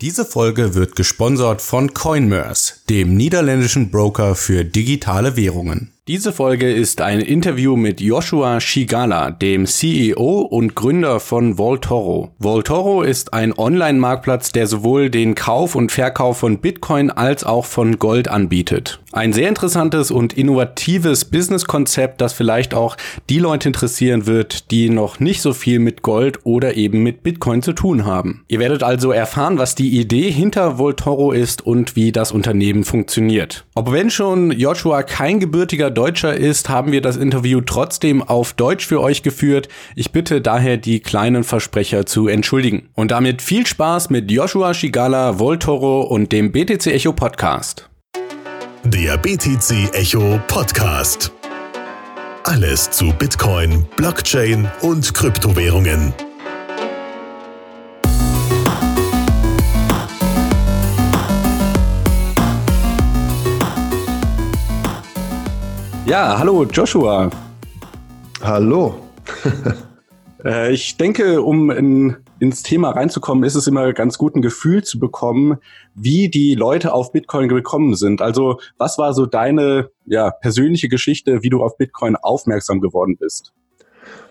Diese Folge wird gesponsert von Coinmerse, dem niederländischen Broker für digitale Währungen. Diese Folge ist ein Interview mit Joshua Shigala, dem CEO und Gründer von Voltoro. Voltoro ist ein Online-Marktplatz, der sowohl den Kauf und Verkauf von Bitcoin als auch von Gold anbietet. Ein sehr interessantes und innovatives Businesskonzept, das vielleicht auch die Leute interessieren wird, die noch nicht so viel mit Gold oder eben mit Bitcoin zu tun haben. Ihr werdet also erfahren, was die Idee hinter Voltoro ist und wie das Unternehmen funktioniert. Ob wenn schon Joshua kein gebürtiger Deutscher ist, haben wir das Interview trotzdem auf Deutsch für euch geführt. Ich bitte daher die kleinen Versprecher zu entschuldigen. Und damit viel Spaß mit Joshua Shigala, Voltoro und dem BTC Echo Podcast. Der BTC Echo Podcast. Alles zu Bitcoin, Blockchain und Kryptowährungen. Ja, hallo Joshua. Hallo. äh, ich denke, um in, ins Thema reinzukommen, ist es immer ganz gut, ein Gefühl zu bekommen, wie die Leute auf Bitcoin gekommen sind. Also, was war so deine ja, persönliche Geschichte, wie du auf Bitcoin aufmerksam geworden bist?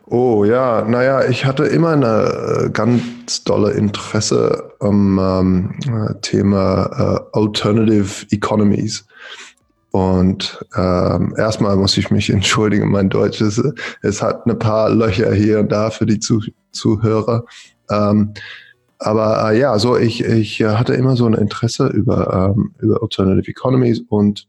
Oh ja, naja, ich hatte immer eine äh, ganz dolle Interesse am ähm, Thema äh, Alternative Economies. Und ähm, erstmal muss ich mich entschuldigen, mein Deutsch ist, es hat ein paar Löcher hier und da für die Zuh Zuhörer. Ähm, aber äh, ja, so ich, ich hatte immer so ein Interesse über, ähm, über Alternative Economies und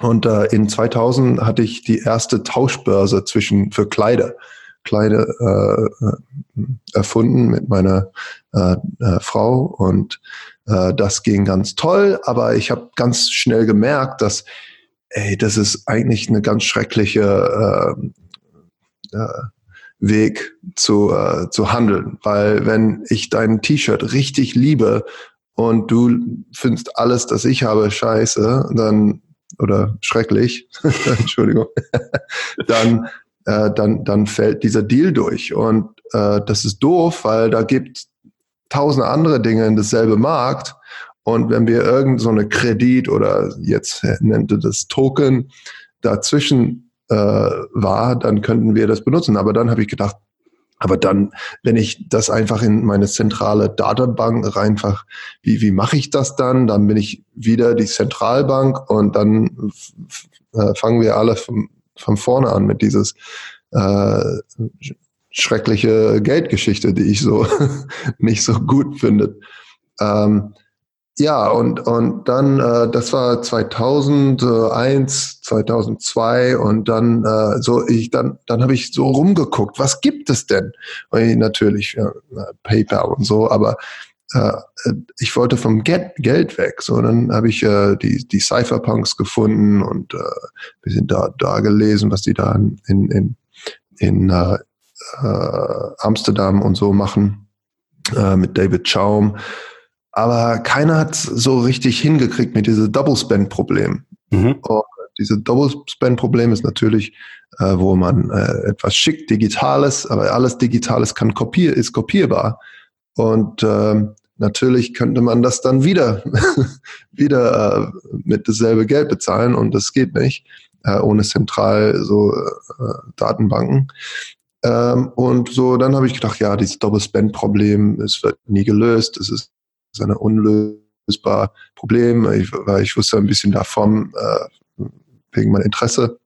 und äh, in 2000 hatte ich die erste Tauschbörse zwischen für Kleider. Kleider äh, äh, erfunden mit meiner äh, äh, Frau und äh, das ging ganz toll, aber ich habe ganz schnell gemerkt, dass ey, das ist eigentlich eine ganz schreckliche äh, äh, Weg zu, äh, zu handeln. Weil wenn ich dein T-Shirt richtig liebe und du findest alles, das ich habe, scheiße, dann oder schrecklich, Entschuldigung, dann, äh, dann, dann fällt dieser Deal durch. Und äh, das ist doof, weil da gibt tausend andere Dinge in dasselbe Markt und wenn wir irgend so Kredit oder jetzt nennt ihr das Token dazwischen äh, war, dann könnten wir das benutzen. Aber dann habe ich gedacht, aber dann, wenn ich das einfach in meine zentrale Datenbank einfach, wie, wie mache ich das dann? Dann bin ich wieder die Zentralbank und dann äh, fangen wir alle von, von vorne an mit dieses äh, schreckliche Geldgeschichte, die ich so nicht so gut finde. Ähm, ja, und, und dann, äh, das war 2001, 2002 und dann äh, so, ich dann, dann habe ich so rumgeguckt, was gibt es denn? Und ich, natürlich ja, PayPal und so, aber äh, ich wollte vom Get Geld weg. So, dann habe ich äh, die, die Cypherpunks gefunden und äh, wir sind da, da gelesen, was die da in, in, in äh, äh, Amsterdam und so machen äh, mit David Chaum. Aber keiner hat so richtig hingekriegt mit diesem Double Spend Problem. Mhm. Und diese Double Spend Problem ist natürlich, äh, wo man äh, etwas schickt, Digitales, aber alles Digitales kann kopier ist kopierbar. Und ähm, natürlich könnte man das dann wieder wieder äh, mit dasselbe Geld bezahlen und das geht nicht äh, ohne zentral so äh, Datenbanken. Ähm, und so dann habe ich gedacht, ja, dieses Double Spend Problem, es wird nie gelöst, es ist ist ein unlösbar Problem, weil ich wusste ein bisschen davon, äh, wegen meinem Interesse.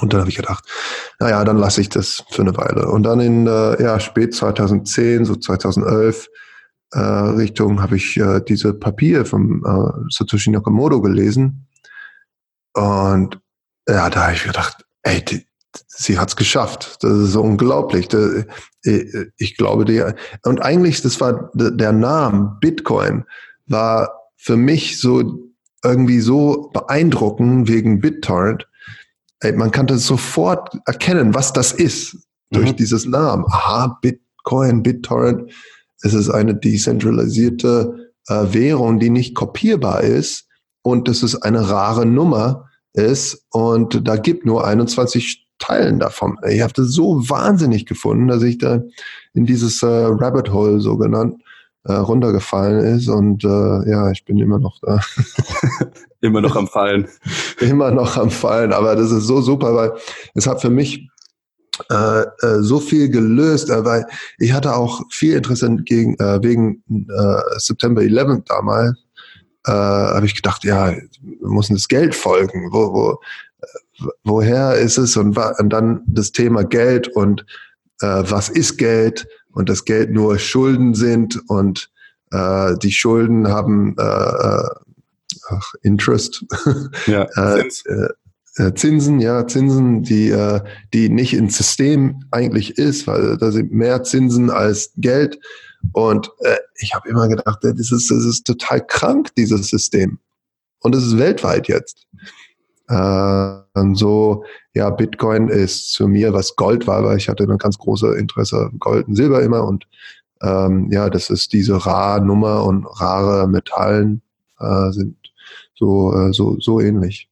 Und dann habe ich gedacht, naja, dann lasse ich das für eine Weile. Und dann in äh, ja, spät 2010, so 2011 äh, Richtung, habe ich äh, diese Papier vom äh, Satoshi Nakamoto gelesen. Und ja, da habe ich gedacht, ey, die, sie hat's geschafft. Das ist so unglaublich. Ich glaube, die, und eigentlich, das war der Name Bitcoin, war für mich so irgendwie so beeindruckend wegen BitTorrent. Man kann das sofort erkennen, was das ist durch mhm. dieses Namen. Aha, Bitcoin, BitTorrent. Es ist eine dezentralisierte äh, Währung, die nicht kopierbar ist und das ist eine rare Nummer ist und da gibt nur 21 Teilen davon. Ich habe das so wahnsinnig gefunden, dass ich da in dieses äh, Rabbit Hole so genannt äh, runtergefallen ist und äh, ja, ich bin immer noch da. immer noch am Fallen. immer noch am Fallen, aber das ist so super, weil es hat für mich äh, äh, so viel gelöst, äh, weil ich hatte auch viel Interesse gegen, äh, wegen äh, September 11 damals, äh, habe ich gedacht, ja, muss das Geld folgen, wo, wo, woher ist es und, und dann das Thema Geld und äh, was ist Geld und das Geld nur Schulden sind und äh, die Schulden haben äh, äh ach, Interest. Ja, äh, äh, äh, Zinsen, ja, Zinsen, die, die nicht ins System eigentlich ist, weil da sind mehr Zinsen als Geld. Und ich habe immer gedacht, das ist, das ist total krank, dieses System. Und es ist weltweit jetzt. Und so, ja, Bitcoin ist zu mir, was Gold war, weil ich hatte eine ganz große Interesse Gold und Silber immer. Und ähm, ja, das ist diese rare Nummer und rare Metallen äh, sind so, äh, so, so ähnlich.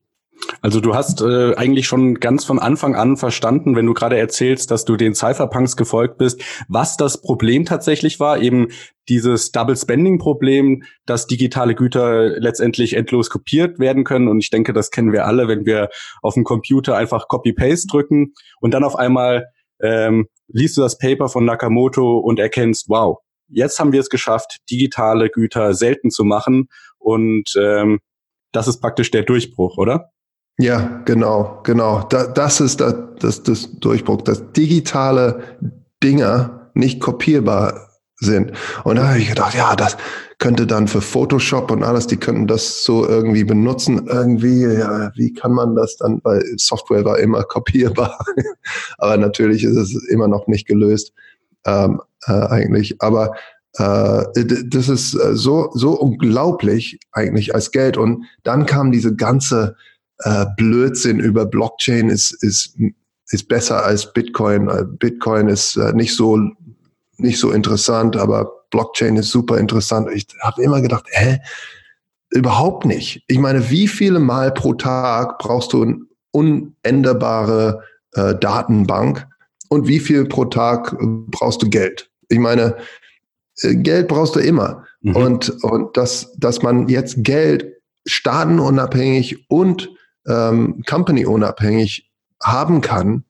Also du hast äh, eigentlich schon ganz von Anfang an verstanden, wenn du gerade erzählst, dass du den Cypherpunks gefolgt bist, was das Problem tatsächlich war, eben dieses Double Spending Problem, dass digitale Güter letztendlich endlos kopiert werden können. Und ich denke, das kennen wir alle, wenn wir auf dem Computer einfach Copy-Paste drücken und dann auf einmal ähm, liest du das Paper von Nakamoto und erkennst, wow, jetzt haben wir es geschafft, digitale Güter selten zu machen. Und ähm, das ist praktisch der Durchbruch, oder? Ja, genau, genau. Da, das ist das, das, das Durchbruch, dass digitale Dinger nicht kopierbar sind. Und da habe ich gedacht, ja, das könnte dann für Photoshop und alles, die könnten das so irgendwie benutzen. Irgendwie, ja, wie kann man das dann, weil Software war immer kopierbar. Aber natürlich ist es immer noch nicht gelöst, ähm, äh, eigentlich. Aber äh, das ist äh, so, so unglaublich eigentlich als Geld. Und dann kam diese ganze äh, Blödsinn über Blockchain ist, ist, ist besser als Bitcoin. Äh, Bitcoin ist äh, nicht so, nicht so interessant, aber Blockchain ist super interessant. Ich habe immer gedacht, hä? Überhaupt nicht. Ich meine, wie viele Mal pro Tag brauchst du eine unänderbare äh, Datenbank und wie viel pro Tag brauchst du Geld? Ich meine, äh, Geld brauchst du immer. Mhm. Und, und dass, dass man jetzt Geld staatenunabhängig und ähm, Company unabhängig haben kann,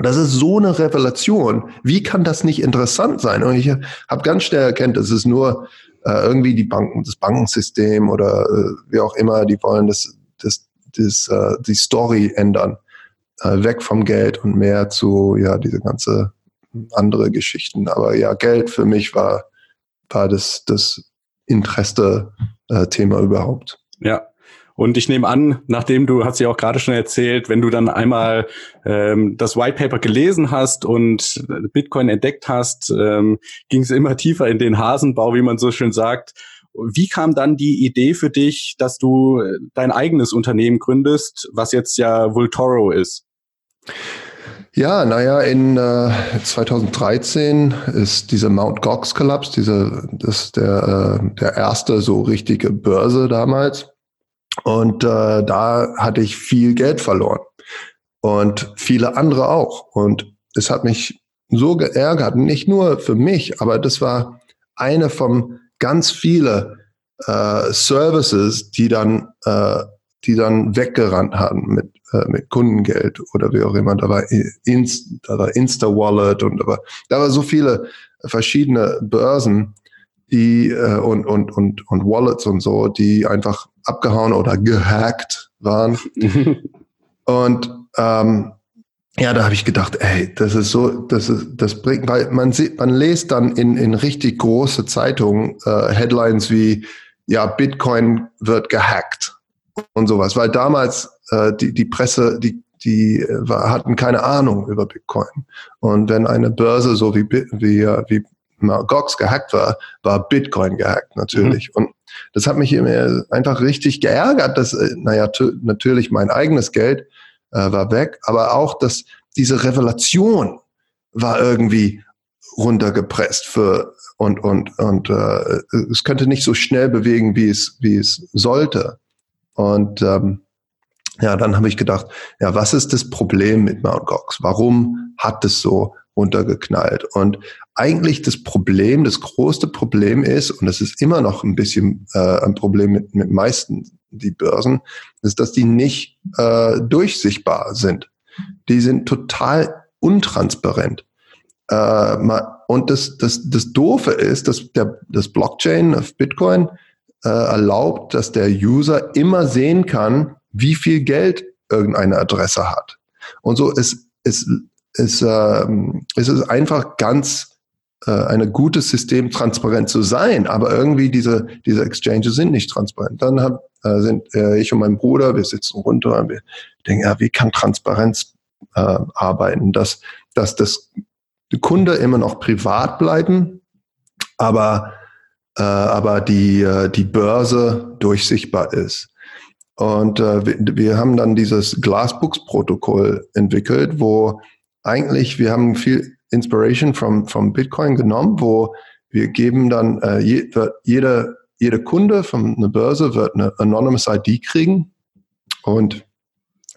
das ist so eine Revelation. Wie kann das nicht interessant sein? Und ich habe ganz schnell erkannt, es ist nur äh, irgendwie die Banken, das Bankensystem oder äh, wie auch immer, die wollen das, das, das äh, die Story ändern. Äh, weg vom Geld und mehr zu, ja, diese ganze andere Geschichten. Aber ja, Geld für mich war, war das, das Interesse-Thema überhaupt. Ja, und ich nehme an, nachdem du, hast ja auch gerade schon erzählt, wenn du dann einmal ähm, das White Paper gelesen hast und Bitcoin entdeckt hast, ähm, ging es immer tiefer in den Hasenbau, wie man so schön sagt. Wie kam dann die Idee für dich, dass du dein eigenes Unternehmen gründest, was jetzt ja Vultoro ist? Ja, naja, in äh, 2013 ist diese Mount Gox Collapse, diese, das ist der, äh, der erste so richtige Börse damals. Und äh, da hatte ich viel Geld verloren. Und viele andere auch. Und es hat mich so geärgert, nicht nur für mich, aber das war eine von ganz viele äh, Services, die dann, äh, die dann weggerannt haben mit, äh, mit Kundengeld oder wie auch immer. Da war, Inst, da war Insta-Wallet und da war, da war so viele verschiedene Börsen, die äh, und, und, und, und Wallets und so, die einfach abgehauen oder gehackt waren. und ähm, ja, da habe ich gedacht, ey, das ist so, das ist, das bringt, weil man sieht, man liest dann in, in richtig große Zeitungen äh, Headlines wie, ja, Bitcoin wird gehackt und sowas, weil damals äh, die, die Presse, die, die äh, hatten keine Ahnung über Bitcoin. Und wenn eine Börse so wie, wie, wie Gox gehackt war, war Bitcoin gehackt natürlich. Mhm. Und das hat mich immer einfach richtig geärgert, dass, äh, naja, natürlich mein eigenes Geld äh, war weg, aber auch, dass diese Revelation war irgendwie runtergepresst für und und und äh, es könnte nicht so schnell bewegen, wie es wie es sollte. Und ähm, ja, dann habe ich gedacht, ja, was ist das Problem mit Mt. Gox? Warum hat es so runtergeknallt. Und eigentlich das Problem, das größte Problem ist, und das ist immer noch ein bisschen äh, ein Problem mit, mit meisten die Börsen, ist, dass die nicht äh, durchsichtbar sind. Die sind total untransparent. Äh, und das, das, das Doofe ist, dass der, das Blockchain auf Bitcoin äh, erlaubt, dass der User immer sehen kann, wie viel Geld irgendeine Adresse hat. Und so ist, ist, ist, äh, ist es einfach ganz äh, ein gutes System, transparent zu sein, aber irgendwie diese, diese Exchanges sind nicht transparent. Dann hab, äh, sind äh, ich und mein Bruder, wir sitzen runter und wir denken, ja, wie kann Transparenz äh, arbeiten, dass, dass das Kunde immer noch privat bleiben, aber, äh, aber die, äh, die Börse durchsichtbar ist. Und äh, wir, wir haben dann dieses Glassbooks-Protokoll entwickelt, wo eigentlich wir haben viel Inspiration vom, vom Bitcoin genommen, wo wir geben dann äh, je, jede, jede Kunde von einer Börse wird eine Anonymous ID kriegen und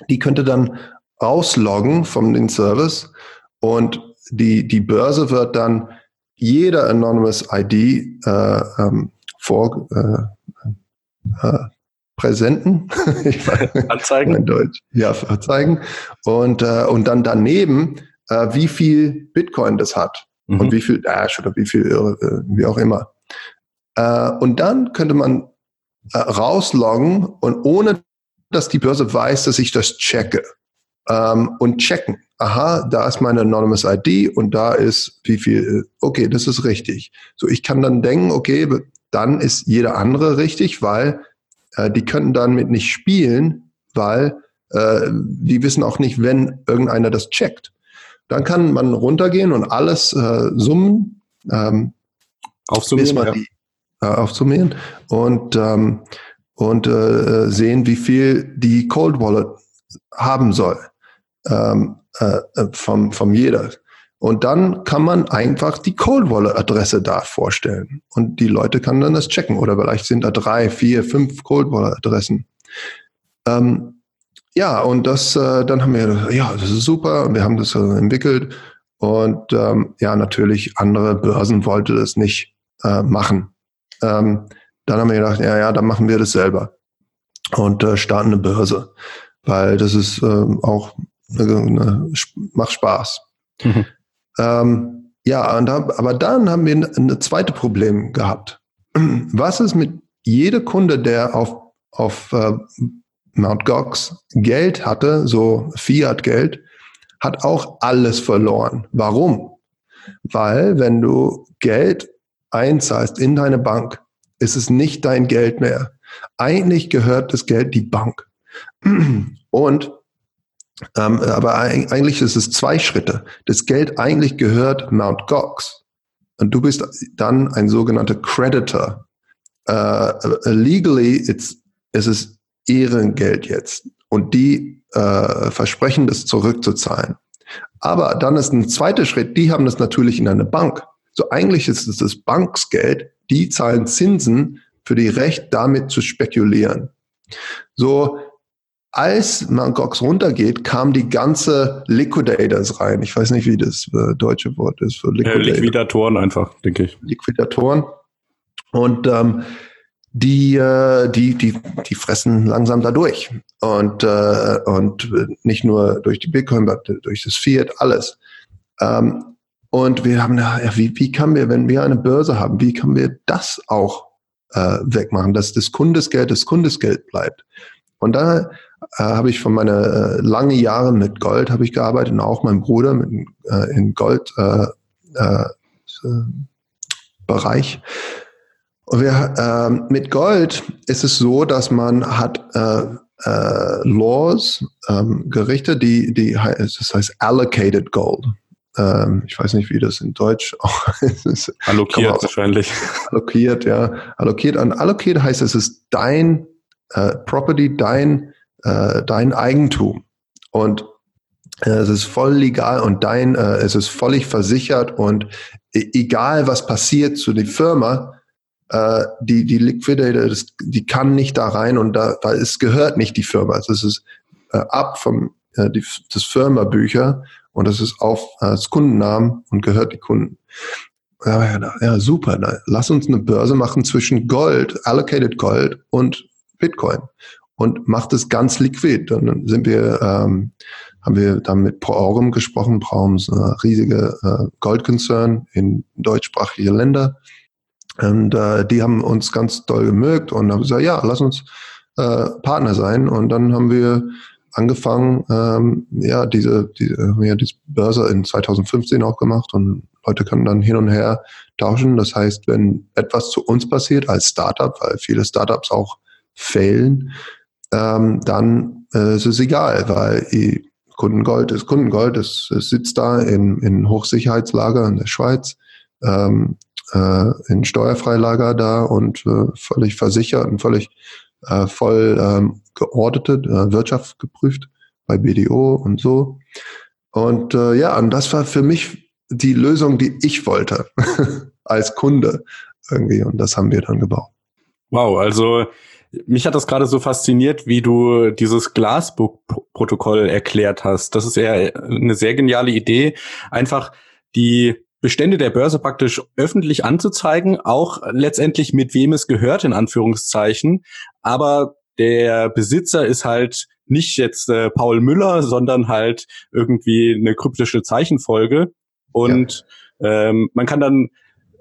die könnte dann ausloggen von den Service und die, die Börse wird dann jede Anonymous ID äh, ähm, vor äh, äh, präsenten anzeigen in Deutsch ja verzeigen und äh, und dann daneben äh, wie viel Bitcoin das hat mhm. und wie viel Dash oder wie viel äh, wie auch immer äh, und dann könnte man äh, rausloggen und ohne dass die Börse weiß, dass ich das checke ähm, und checken. Aha, da ist meine Anonymous ID und da ist wie viel, okay, das ist richtig. So, ich kann dann denken, okay, dann ist jeder andere richtig, weil äh, die könnten damit nicht spielen, weil äh, die wissen auch nicht, wenn irgendeiner das checkt. Dann kann man runtergehen und alles äh, summen, ähm, aufsummieren, ja. die, äh, aufsummieren und, ähm, und äh, sehen, wie viel die Cold Wallet haben soll ähm, äh, äh, vom, vom jeder. Und dann kann man einfach die Cold Wallet Adresse da vorstellen. Und die Leute kann dann das checken. Oder vielleicht sind da drei, vier, fünf Cold Wallet Adressen. Ähm, ja, und das, äh, dann haben wir, ja, das ist super. Und wir haben das äh, entwickelt. Und ähm, ja, natürlich andere Börsen wollte das nicht äh, machen. Ähm, dann haben wir gedacht, ja, ja, dann machen wir das selber und äh, starten eine Börse, weil das ist ähm, auch eine, macht Spaß. Mhm. Ähm, ja, aber dann haben wir ein zweites Problem gehabt. Was ist mit jeder Kunde, der auf, auf äh, Mount Gox Geld hatte, so Fiat-Geld, hat auch alles verloren. Warum? Weil wenn du Geld einzahlst in deine Bank, ist es nicht dein Geld mehr. Eigentlich gehört das Geld die Bank. Und ähm, aber eigentlich ist es zwei Schritte. Das Geld eigentlich gehört Mount Gox. Und du bist dann ein sogenannter Creditor. Uh, legally it's, ist es Ehrengeld jetzt. Und die uh, versprechen das zurückzuzahlen. Aber dann ist ein zweiter Schritt, die haben das natürlich in einer Bank. So eigentlich ist es das Banksgeld, die zahlen Zinsen für die Recht, damit zu spekulieren. So, als Mancox runtergeht, kam die ganze Liquidators rein. Ich weiß nicht, wie das äh, deutsche Wort ist für Liquidator. Ja, Liquidatoren einfach, denke ich. Liquidatoren. Und ähm, die, äh, die, die, die fressen langsam da durch. Und, äh, und nicht nur durch die Bitcoin, durch das Fiat, alles. Ähm, und wir haben, ja, wie, wie können wir, wenn wir eine Börse haben, wie können wir das auch äh, wegmachen, dass das Kundesgeld das Kundesgeld bleibt? Und da äh, habe ich von meiner äh, lange Jahre mit Gold habe ich gearbeitet und auch mein Bruder mit, äh, in Gold äh, äh, Bereich. Und wir, äh, mit Gold ist es so, dass man hat äh, äh, Laws, ähm, Gerichte, die, die das heißt allocated Gold. Ähm, ich weiß nicht, wie das in Deutsch auch ist. Allokiert wahrscheinlich. Allokiert, ja. Allokiert. Und allokiert heißt, es ist dein äh, Property, dein äh, dein Eigentum. Und äh, es ist voll legal und dein, äh, es ist völlig versichert und e egal was passiert zu der Firma, äh, die, die Liquidator, das, die kann nicht da rein und da, weil es gehört nicht die Firma. Also es ist äh, ab vom, äh, die, das Firmabücher und das ist auf als Kundennamen und gehört die Kunden. Ja, ja, super. Lass uns eine Börse machen zwischen Gold, Allocated Gold und Bitcoin und macht es ganz liquid. Dann sind wir, ähm, haben wir dann mit ProAurum gesprochen. ProAurum ist eine riesige äh, Goldkonzern in deutschsprachige Länder. Und äh, die haben uns ganz doll gemögt und haben gesagt, ja, lass uns äh, Partner sein. Und dann haben wir angefangen, ähm, ja, diese, diese, haben ja diese Börse in 2015 auch gemacht und Leute können dann hin und her tauschen. Das heißt, wenn etwas zu uns passiert als Startup, weil viele Startups auch failen, ähm, dann äh, ist es egal, weil die Kundengold ist Kundengold, es, es sitzt da in, in Hochsicherheitslager in der Schweiz, ähm, äh, in Steuerfreilager da und äh, völlig versichert und völlig äh, voll ähm, geordetet, äh, Wirtschaft geprüft bei BDO und so. Und äh, ja, und das war für mich die Lösung, die ich wollte als Kunde irgendwie. Und das haben wir dann gebaut. Wow, also mich hat das gerade so fasziniert, wie du dieses Glassbook-Protokoll erklärt hast. Das ist ja eine sehr geniale Idee, einfach die Bestände der Börse praktisch öffentlich anzuzeigen, auch letztendlich mit wem es gehört, in Anführungszeichen. Aber der Besitzer ist halt nicht jetzt äh, Paul Müller, sondern halt irgendwie eine kryptische Zeichenfolge. Und ja. ähm, man kann dann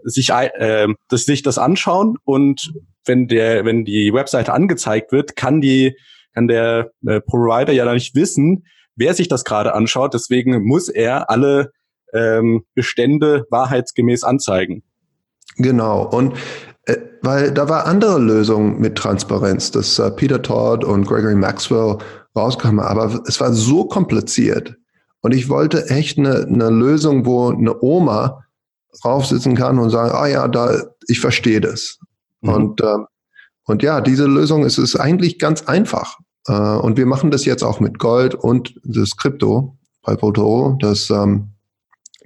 sich, äh, das, sich das anschauen und wenn der, wenn die Webseite angezeigt wird, kann die, kann der äh, Provider ja da nicht wissen, wer sich das gerade anschaut. Deswegen muss er alle ähm, Bestände wahrheitsgemäß anzeigen. Genau. Und äh, weil da war andere Lösung mit Transparenz, dass äh, Peter Todd und Gregory Maxwell rauskamen, aber es war so kompliziert. Und ich wollte echt eine, eine Lösung, wo eine Oma raufsitzen kann und sagen, ah ja, da, ich verstehe das. Mhm. Und, äh, und ja, diese Lösung ist, ist eigentlich ganz einfach. Äh, und wir machen das jetzt auch mit Gold und das Krypto bei Potoro, dass ähm,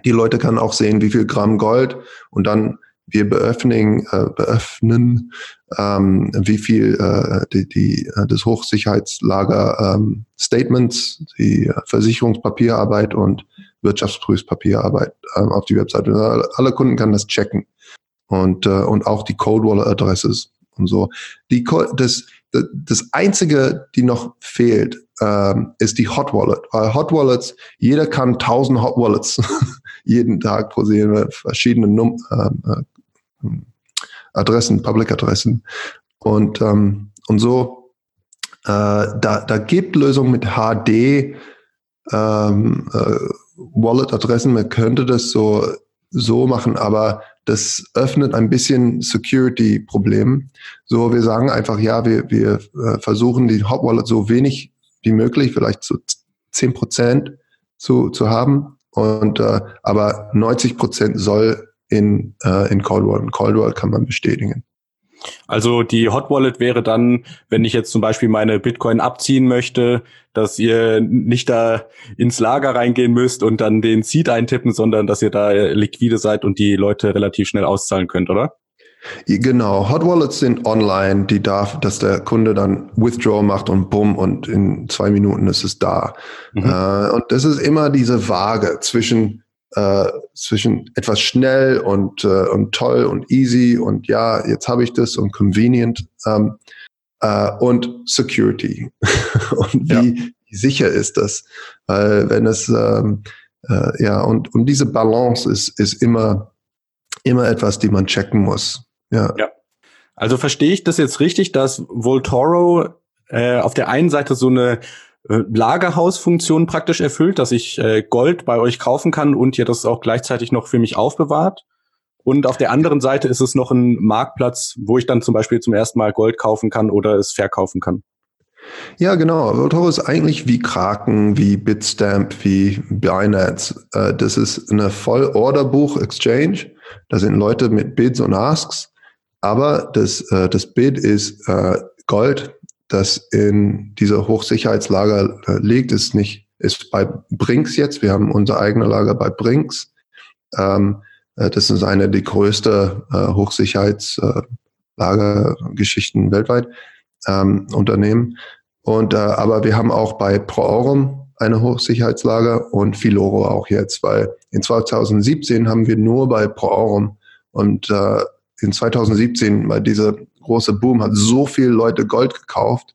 die Leute können auch sehen, wie viel Gramm Gold und dann wir beöffnen, äh, beöffnen ähm, wie viel äh, die, die, äh, das Hochsicherheitslager ähm, Statements, die Versicherungspapierarbeit und Wirtschaftsprüfpapierarbeit ähm, auf die Webseite. Alle Kunden können das checken und, äh, und auch die Code Wallet Adresses und so. Die, das, das einzige, die noch fehlt, ähm, ist die Hot Wallet. Weil Hot Wallets, jeder kann tausend Hot Wallets jeden Tag posieren, verschiedene Num ähm, äh, Adressen, Public Adressen. Und, ähm, und so, äh, da, da gibt Lösungen mit HD ähm, äh, Wallet-Adressen. Man könnte das so, so machen, aber das öffnet ein bisschen Security-Problem. So, wir sagen einfach, ja, wir, wir äh, versuchen die Hot Wallet so wenig wie möglich, vielleicht so zehn Prozent zu, zu haben. Und äh, aber 90 Prozent soll in, äh, in Cold Wallet. Cold Wallet kann man bestätigen. Also die Hot Wallet wäre dann, wenn ich jetzt zum Beispiel meine Bitcoin abziehen möchte, dass ihr nicht da ins Lager reingehen müsst und dann den Seed eintippen, sondern dass ihr da liquide seid und die Leute relativ schnell auszahlen könnt, oder? Genau, Hot Wallets sind online, die darf, dass der Kunde dann Withdraw macht und bumm und in zwei Minuten ist es da. Mhm. Äh, und das ist immer diese Waage zwischen äh, zwischen etwas schnell und, äh, und toll und easy und ja, jetzt habe ich das und convenient ähm, äh, und Security. und wie, ja. sicher ist das? Weil wenn es ähm, äh, ja und, und diese Balance ist, ist immer, immer etwas, die man checken muss. Ja. ja. Also verstehe ich das jetzt richtig, dass Voltoro äh, auf der einen Seite so eine Lagerhausfunktion praktisch erfüllt, dass ich äh, Gold bei euch kaufen kann und ihr das auch gleichzeitig noch für mich aufbewahrt. Und auf der anderen Seite ist es noch ein Marktplatz, wo ich dann zum Beispiel zum ersten Mal Gold kaufen kann oder es verkaufen kann. Ja, genau. Voltoro ist eigentlich wie Kraken, wie Bitstamp, wie Binance. Äh, das ist eine Voll-Order-Buch-Exchange. Da sind Leute mit Bids und Asks. Aber das, äh, das Bid ist Gold das in dieser Hochsicherheitslager äh, liegt, ist nicht, ist bei Brinks jetzt. Wir haben unser eigenes Lager bei Brinks. Ähm, äh, das ist eine der größte äh, Hochsicherheitslagergeschichten weltweit, ähm, Unternehmen. Und, äh, aber wir haben auch bei ProAurum eine Hochsicherheitslager und Filoro auch jetzt, weil in 2017 haben wir nur bei ProAurum und äh, in 2017, weil dieser große Boom hat so viele Leute Gold gekauft,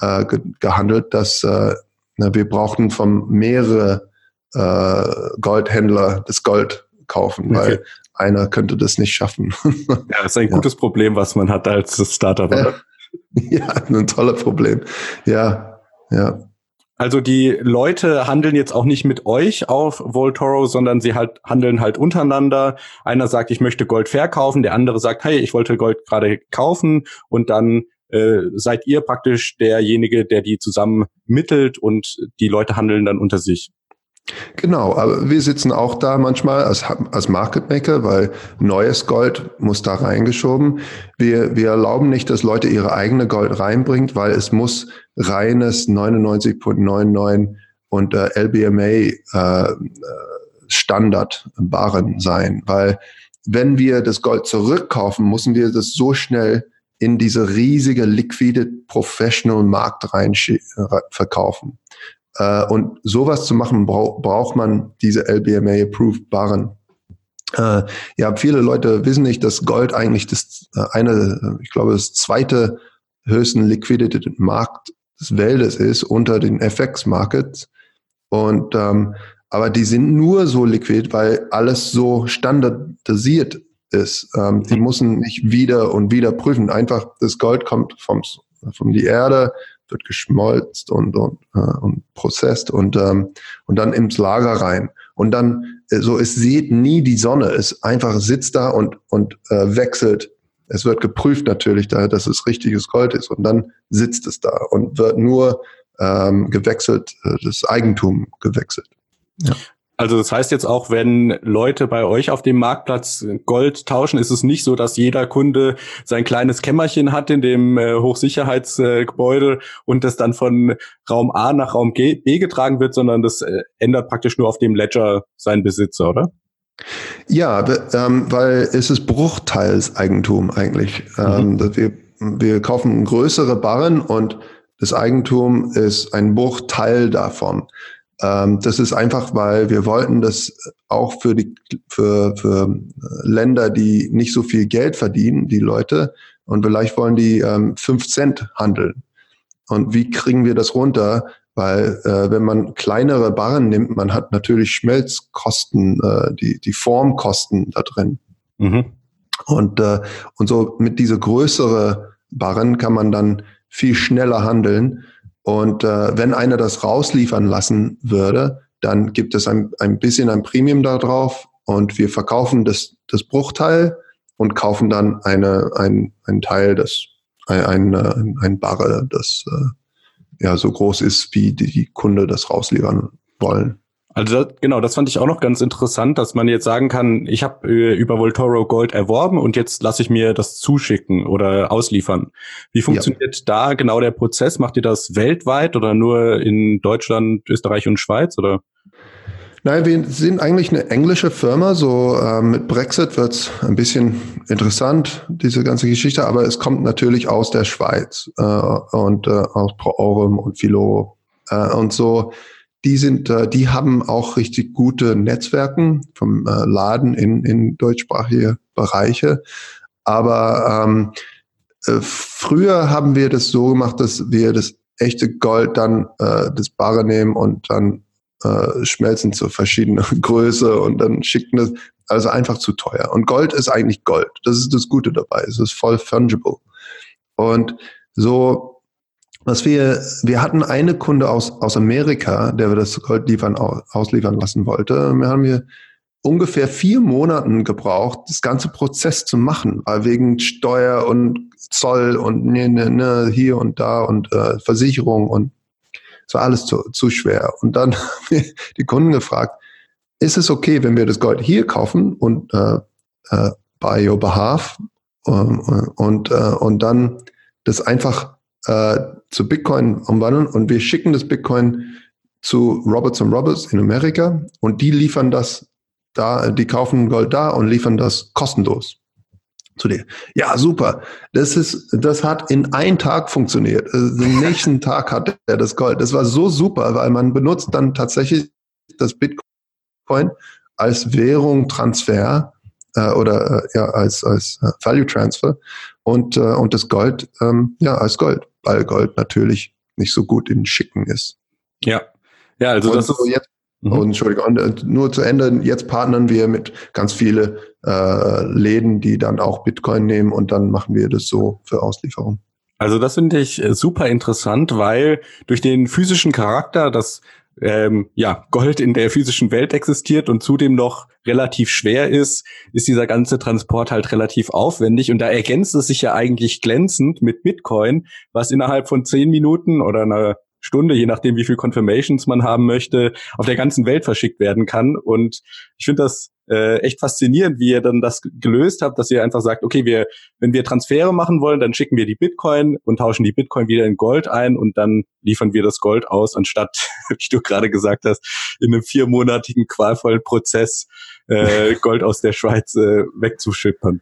äh, ge gehandelt, dass äh, wir brauchten von mehrere äh, Goldhändler das Gold kaufen, okay. weil einer könnte das nicht schaffen. ja, das ist ein ja. gutes Problem, was man hat als Startup? Ja, ein tolles Problem. Ja, ja. Also die Leute handeln jetzt auch nicht mit euch auf Voltoro, sondern sie halt handeln halt untereinander. Einer sagt, ich möchte Gold verkaufen, der andere sagt, hey, ich wollte Gold gerade kaufen und dann äh, seid ihr praktisch derjenige, der die zusammen mittelt und die Leute handeln dann unter sich. Genau, aber wir sitzen auch da manchmal als, als Market Maker, weil neues Gold muss da reingeschoben. Wir, wir erlauben nicht, dass Leute ihre eigene Gold reinbringt, weil es muss reines 99.99 und äh, LBMA äh, Standard Barren sein, weil wenn wir das Gold zurückkaufen, müssen wir das so schnell in diese riesige liquide Professional Markt rein verkaufen. Äh, und sowas zu machen, brauch, braucht man diese LBMA-approved Barren. Äh, ja, viele Leute wissen nicht, dass Gold eigentlich das äh, eine, ich glaube, das zweite höchsten Liquidity Markt des Weltes ist unter den FX-Markets. Und ähm, aber die sind nur so liquid, weil alles so standardisiert ist. Ähm, die mhm. müssen nicht wieder und wieder prüfen. Einfach das Gold kommt vom, von die Erde, wird geschmolzt und, und, äh, und prozesst und, ähm, und dann ins Lager rein. Und dann, äh, so, es sieht nie die Sonne. Es einfach sitzt da und, und äh, wechselt. Es wird geprüft natürlich, da, dass es richtiges Gold ist. Und dann sitzt es da und wird nur ähm, gewechselt, äh, das Eigentum gewechselt. Ja. Also das heißt jetzt auch, wenn Leute bei euch auf dem Marktplatz Gold tauschen, ist es nicht so, dass jeder Kunde sein kleines Kämmerchen hat in dem äh, Hochsicherheitsgebäude äh, und das dann von Raum A nach Raum G, B getragen wird, sondern das äh, ändert praktisch nur auf dem Ledger seinen Besitzer, oder? Ja, ähm, weil es ist Bruchteilseigentum eigentlich. Mhm. Ähm, wir, wir kaufen größere Barren und das Eigentum ist ein Bruchteil davon. Ähm, das ist einfach, weil wir wollten das auch für die für, für Länder, die nicht so viel Geld verdienen, die Leute, und vielleicht wollen die ähm, fünf Cent handeln. Und wie kriegen wir das runter? Weil äh, wenn man kleinere Barren nimmt, man hat natürlich Schmelzkosten, äh, die, die Formkosten da drin. Mhm. Und, äh, und so mit diese größere Barren kann man dann viel schneller handeln und äh, wenn einer das rausliefern lassen würde, dann gibt es ein, ein bisschen ein Premium darauf und wir verkaufen das, das Bruchteil und kaufen dann eine, ein, ein Teil, das ein, ein, äh, ein Barre, das äh, ja so groß ist, wie die, die Kunde das rausliefern wollen. Also das, genau, das fand ich auch noch ganz interessant, dass man jetzt sagen kann, ich habe äh, über Voltoro Gold erworben und jetzt lasse ich mir das zuschicken oder ausliefern. Wie funktioniert ja. da genau der Prozess? Macht ihr das weltweit oder nur in Deutschland, Österreich und Schweiz oder? Nein, wir sind eigentlich eine englische Firma. So äh, mit Brexit wird's ein bisschen interessant, diese ganze Geschichte, aber es kommt natürlich aus der Schweiz äh, und äh, aus Pro Aurum und Philo äh, und so die sind, äh, die haben auch richtig gute Netzwerken vom äh, Laden in, in deutschsprachige Bereiche. Aber ähm, äh, früher haben wir das so gemacht, dass wir das echte Gold dann äh, das Bare nehmen und dann äh, schmelzen zu verschiedener Größe und dann schicken das. Also einfach zu teuer. Und Gold ist eigentlich Gold. Das ist das Gute dabei. Es ist voll fungible. Und so was wir, wir hatten eine Kunde aus, aus Amerika, der wir das Gold liefern, ausliefern lassen wollte. Wir haben wir ungefähr vier Monaten gebraucht, das ganze Prozess zu machen, weil wegen Steuer und Zoll und ne, ne, ne, hier und da und äh, Versicherung und es war alles zu, zu schwer. Und dann haben wir die Kunden gefragt, ist es okay, wenn wir das Gold hier kaufen und äh, äh, by your behalf ähm, und, äh, und dann das einfach äh, zu Bitcoin umwandeln und wir schicken das Bitcoin zu Roberts Roberts in Amerika und die liefern das da, die kaufen Gold da und liefern das kostenlos. zu dir. Ja, super. Das ist, das hat in einem Tag funktioniert. Also den nächsten Tag hat er das Gold. Das war so super, weil man benutzt dann tatsächlich das Bitcoin als Währung Transfer äh, oder äh, ja als als äh, Value Transfer und äh, und das Gold ähm, ja als Gold, weil Gold natürlich nicht so gut in Schicken ist. Ja, ja, also und das ist jetzt Mhm. Und Entschuldigung, und äh, nur zu Ende, jetzt partnern wir mit ganz viele äh, Läden, die dann auch Bitcoin nehmen und dann machen wir das so für Auslieferung. Also das finde ich äh, super interessant, weil durch den physischen Charakter, dass ähm, ja Gold in der physischen Welt existiert und zudem noch relativ schwer ist, ist dieser ganze Transport halt relativ aufwendig und da ergänzt es sich ja eigentlich glänzend mit Bitcoin, was innerhalb von zehn Minuten oder einer Stunde, je nachdem, wie viel Confirmations man haben möchte, auf der ganzen Welt verschickt werden kann. Und ich finde das äh, echt faszinierend, wie ihr dann das gelöst habt, dass ihr einfach sagt, okay, wir, wenn wir Transfere machen wollen, dann schicken wir die Bitcoin und tauschen die Bitcoin wieder in Gold ein und dann liefern wir das Gold aus, anstatt, wie du gerade gesagt hast, in einem viermonatigen qualvollen Prozess äh, Gold aus der Schweiz äh, wegzuschippern.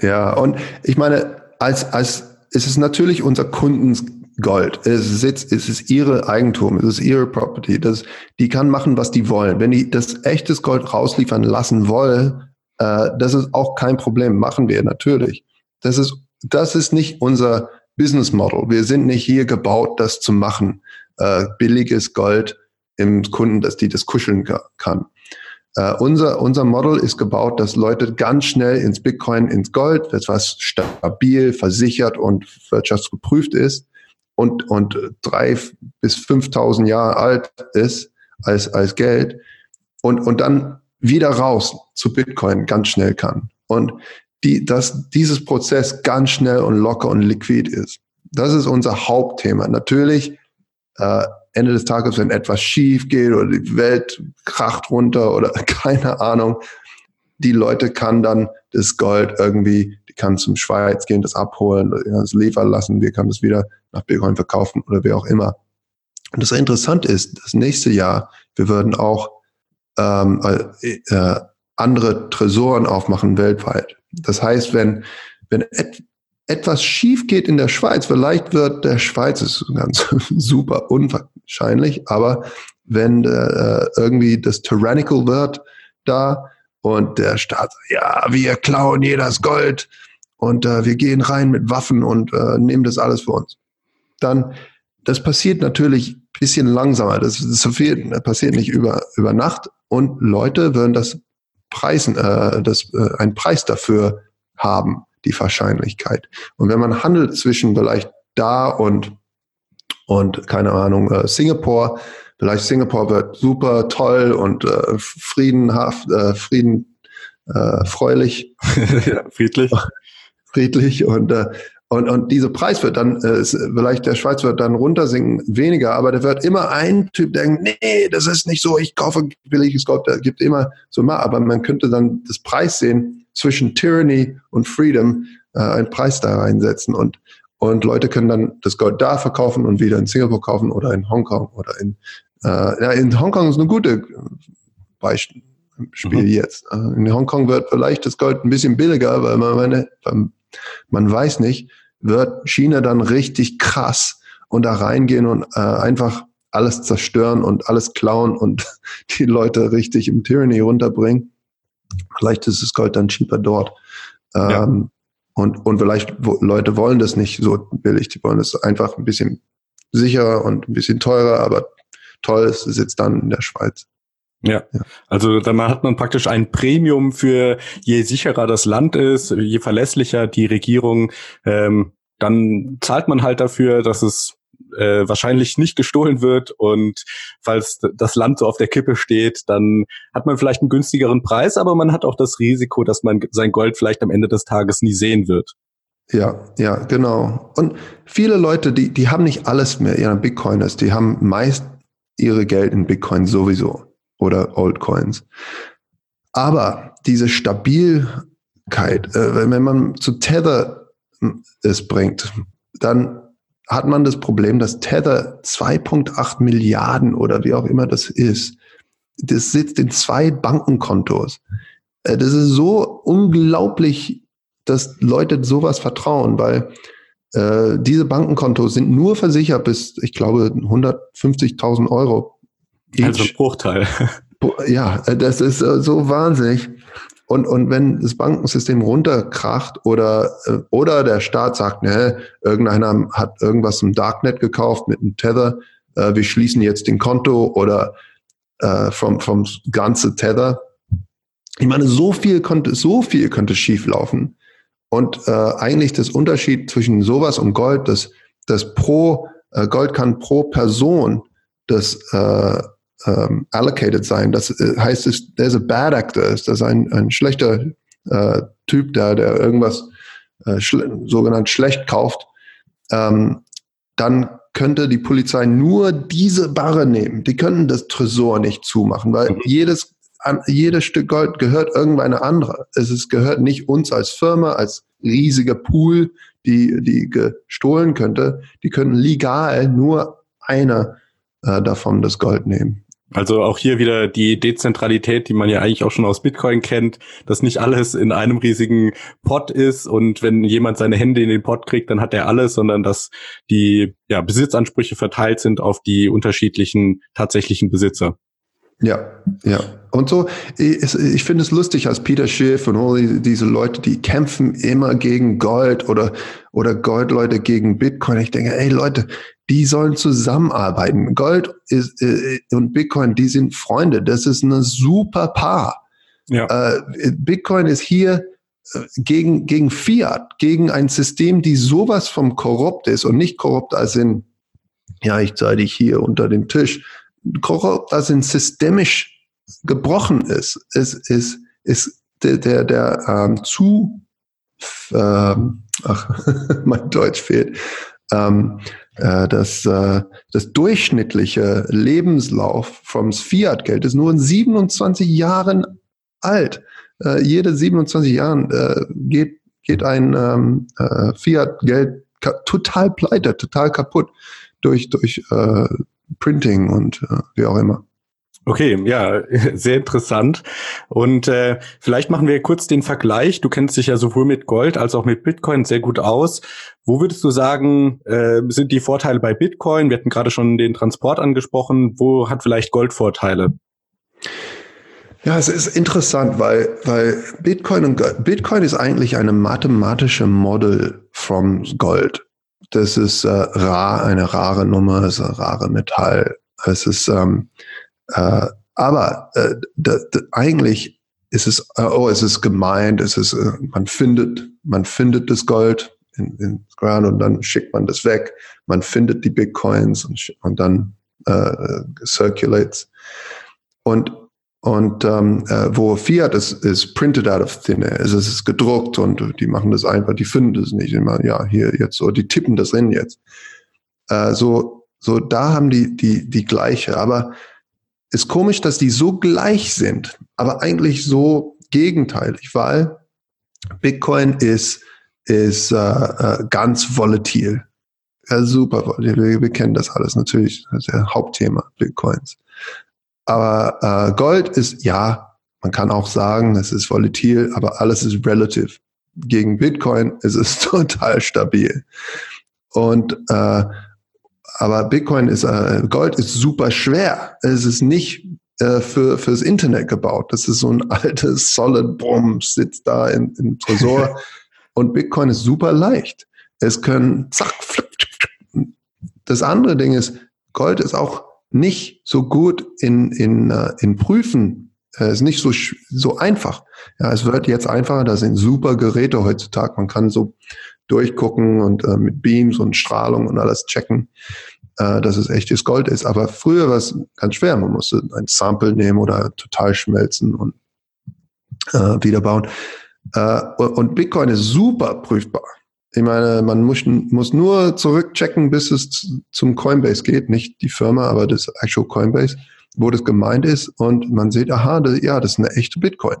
Ja, und ich meine, als, als es ist natürlich unser Kunden Gold. Es ist, es ist ihre Eigentum, es ist ihre Property. Das, die kann machen, was die wollen. Wenn die das echtes Gold rausliefern lassen wollen, äh, das ist auch kein Problem. Machen wir natürlich. Das ist, das ist nicht unser Business Model. Wir sind nicht hier gebaut, das zu machen. Äh, billiges Gold im Kunden, dass die das kuscheln kann. Uh, unser, unser Model ist gebaut, dass Leute ganz schnell ins Bitcoin, ins Gold, das was stabil, versichert und wirtschaftsgeprüft ist, und, und drei bis 5.000 Jahre alt ist als, als Geld und, und dann wieder raus zu Bitcoin ganz schnell kann. Und die, dass dieses Prozess ganz schnell und locker und liquid ist. Das ist unser Hauptthema. Natürlich, äh, Ende des Tages, wenn etwas schief geht oder die Welt kracht runter oder keine Ahnung, die Leute kann dann das Gold irgendwie, kann zum Schweiz gehen, das abholen, das liefern lassen, wir können das wieder nach Bitcoin verkaufen oder wie auch immer. Und das Interessante ist, das nächste Jahr, wir würden auch ähm, äh, äh, andere Tresoren aufmachen weltweit. Das heißt, wenn, wenn et etwas schief geht in der Schweiz, vielleicht wird der Schweiz, ist ganz super unwahrscheinlich, aber wenn äh, irgendwie das Tyrannical wird da und der Staat, ja, wir klauen jedes Gold und äh, wir gehen rein mit Waffen und äh, nehmen das alles für uns dann, das passiert natürlich bisschen langsamer. Das, das passiert nicht über, über Nacht und Leute würden das preisen, äh, das, äh, einen Preis dafür haben, die Wahrscheinlichkeit. Und wenn man handelt zwischen vielleicht da und, und keine Ahnung, äh, Singapur, vielleicht Singapur wird super toll und äh, friedenhaft, äh, frieden, äh, freulich. ja, friedlich. friedlich und äh, und, und dieser Preis wird dann, äh, vielleicht der Schweiz wird dann runtersinken, weniger, aber da wird immer ein Typ denken, nee, das ist nicht so, ich kaufe billiges Gold, da gibt immer so mal, aber man könnte dann das Preis sehen zwischen Tyranny und Freedom, äh, einen Preis da reinsetzen und, und Leute können dann das Gold da verkaufen und wieder in Singapur kaufen oder in Hongkong oder in, äh, ja, in Hongkong ist eine gute Beispiel. Spiel mhm. jetzt. Äh, in Hongkong wird vielleicht das Gold ein bisschen billiger, weil man meine, man weiß nicht, wird China dann richtig krass und da reingehen und äh, einfach alles zerstören und alles klauen und die Leute richtig im Tyranny runterbringen. Vielleicht ist das Gold dann cheaper dort. Ähm, ja. und, und vielleicht wo, Leute wollen das nicht so billig, die wollen es einfach ein bisschen sicherer und ein bisschen teurer, aber toll ist es jetzt dann in der Schweiz. Ja. ja. also dann hat man praktisch ein Premium für je sicherer das Land ist, je verlässlicher die Regierung, ähm, dann zahlt man halt dafür, dass es äh, wahrscheinlich nicht gestohlen wird und falls das Land so auf der Kippe steht, dann hat man vielleicht einen günstigeren Preis, aber man hat auch das Risiko, dass man sein Gold vielleicht am Ende des Tages nie sehen wird. Ja, ja, genau. Und viele Leute, die, die haben nicht alles mehr, ihre Bitcoiners, die haben meist ihre Geld in Bitcoin sowieso oder Altcoins. Aber diese Stabilkeit, äh, wenn man zu Tether es bringt, dann hat man das Problem, dass Tether 2,8 Milliarden oder wie auch immer das ist, das sitzt in zwei Bankenkontos. Äh, das ist so unglaublich dass Leute sowas vertrauen, weil äh, diese Bankenkontos sind nur versichert bis, ich glaube, 150.000 Euro. Also ein Bruchteil. Ja, äh, das ist äh, so wahnsinnig. Und, und wenn das Bankensystem runterkracht oder, äh, oder der Staat sagt, ne, irgendeiner hat irgendwas im Darknet gekauft mit einem Tether, äh, wir schließen jetzt den Konto oder äh, vom, vom ganze Tether. Ich meine, so viel konnte, so viel könnte schief laufen. Und äh, eigentlich das Unterschied zwischen sowas und Gold, dass das pro äh, Gold kann pro Person das äh, ähm, allocated sein. Das äh, heißt, es, there's a bad actor, ist das ein, ein schlechter äh, Typ da, der irgendwas äh, schl sogenannt schlecht kauft, ähm, dann könnte die Polizei nur diese Barre nehmen. Die können das Tresor nicht zumachen, weil mhm. jedes, an, jedes Stück Gold gehört irgendwann eine andere. Es ist, gehört nicht uns als Firma, als riesiger Pool, die, die gestohlen könnte. Die können legal nur einer äh, davon das Gold nehmen. Also auch hier wieder die Dezentralität, die man ja eigentlich auch schon aus Bitcoin kennt, dass nicht alles in einem riesigen Pot ist und wenn jemand seine Hände in den Pot kriegt, dann hat er alles, sondern dass die ja, Besitzansprüche verteilt sind auf die unterschiedlichen tatsächlichen Besitzer. Ja, ja. Und so, ich, ich finde es lustig, als Peter Schiff und all diese Leute, die kämpfen immer gegen Gold oder, oder Goldleute gegen Bitcoin. Ich denke, ey Leute, die sollen zusammenarbeiten. Gold ist, äh, und Bitcoin, die sind Freunde. Das ist eine super Paar. Ja. Äh, Bitcoin ist hier äh, gegen, gegen Fiat, gegen ein System, die sowas vom korrupt ist und nicht korrupt als in, ja, ich zeige dich hier unter den Tisch. Korrupt als in systemisch gebrochen ist. Es ist, ist der, der, der ähm, zu, ähm, ach, mein Deutsch fehlt, ähm, äh, das, äh, das durchschnittliche Lebenslauf vom Fiat-Geld ist nur in 27 Jahren alt. Äh, jede 27 Jahren äh, geht, geht ein ähm, äh, Fiat-Geld total pleite, total kaputt durch, durch äh, Printing und äh, wie auch immer. Okay, ja, sehr interessant. Und äh, vielleicht machen wir kurz den Vergleich. Du kennst dich ja sowohl mit Gold als auch mit Bitcoin sehr gut aus. Wo würdest du sagen, äh, sind die Vorteile bei Bitcoin? Wir hatten gerade schon den Transport angesprochen. Wo hat vielleicht Gold Vorteile? Ja, es ist interessant, weil, weil Bitcoin und Bitcoin ist eigentlich eine mathematische Model vom Gold. Das ist äh, rar, eine rare Nummer, es ist ein rare Metall. Es ist ähm, äh, aber äh, eigentlich ist es, äh, oh, es ist gemeint, es ist, äh, man findet, man findet das Gold in, in Ground und dann schickt man das weg. Man findet die Bitcoins und, und dann äh, circulates. Und und ähm, äh, wo Fiat ist, ist printed out of thin air. Es ist gedruckt und die machen das einfach, die finden das nicht immer, ja, hier jetzt so, die tippen das in jetzt. Äh, so, so da haben die, die, die gleiche. Aber ist komisch, dass die so gleich sind, aber eigentlich so gegenteilig, weil Bitcoin ist, ist äh, äh, ganz volatil. Ja, super volatil. Wir, wir kennen das alles natürlich, das ist der Hauptthema Bitcoins. Aber äh, Gold ist, ja, man kann auch sagen, es ist volatil, aber alles ist relative. Gegen Bitcoin ist es total stabil. Und äh, aber Bitcoin ist, äh, Gold ist super schwer. Es ist nicht äh, für fürs Internet gebaut. Das ist so ein altes Solid Bomb sitzt da im, im Tresor. Und Bitcoin ist super leicht. Es können zack, flip, Das andere Ding ist, Gold ist auch nicht so gut in, in, uh, in Prüfen. Es ist nicht so, so einfach. Ja, es wird jetzt einfacher. Da sind super Geräte heutzutage. Man kann so durchgucken und äh, mit Beams und Strahlung und alles checken, äh, dass es echtes Gold ist. Aber früher war es ganz schwer. Man musste ein Sample nehmen oder total schmelzen und äh, wiederbauen. Äh, und Bitcoin ist super prüfbar. Ich meine, man muss, muss nur zurückchecken, bis es zum Coinbase geht. Nicht die Firma, aber das actual Coinbase, wo das gemeint ist. Und man sieht, aha, das, ja, das ist eine echte Bitcoin.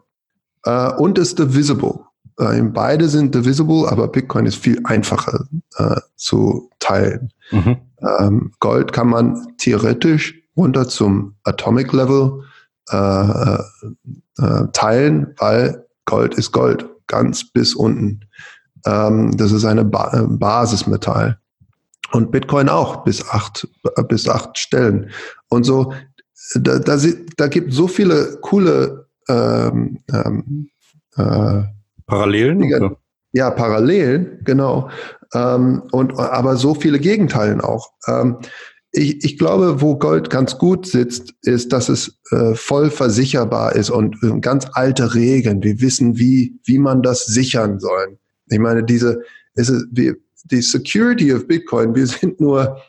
Uh, und ist divisible. Äh, beide sind divisible, aber Bitcoin ist viel einfacher äh, zu teilen. Mhm. Ähm, Gold kann man theoretisch runter zum Atomic Level äh, äh, äh, teilen, weil Gold ist Gold. ganz bis unten. Ähm, das ist eine ba äh, Basismetall. Und Bitcoin auch bis acht, bis acht Stellen. Und so, da, da, da gibt so viele coole ähm, ähm, äh, Parallelen? Dinge, ja, Parallelen, genau. Ähm, und aber so viele Gegenteilen auch. Ähm, ich, ich glaube, wo Gold ganz gut sitzt, ist, dass es äh, voll versicherbar ist und äh, ganz alte Regeln. Wir wissen, wie, wie man das sichern soll. Ich meine, diese, ist es, wir, die Security of Bitcoin, wir sind nur,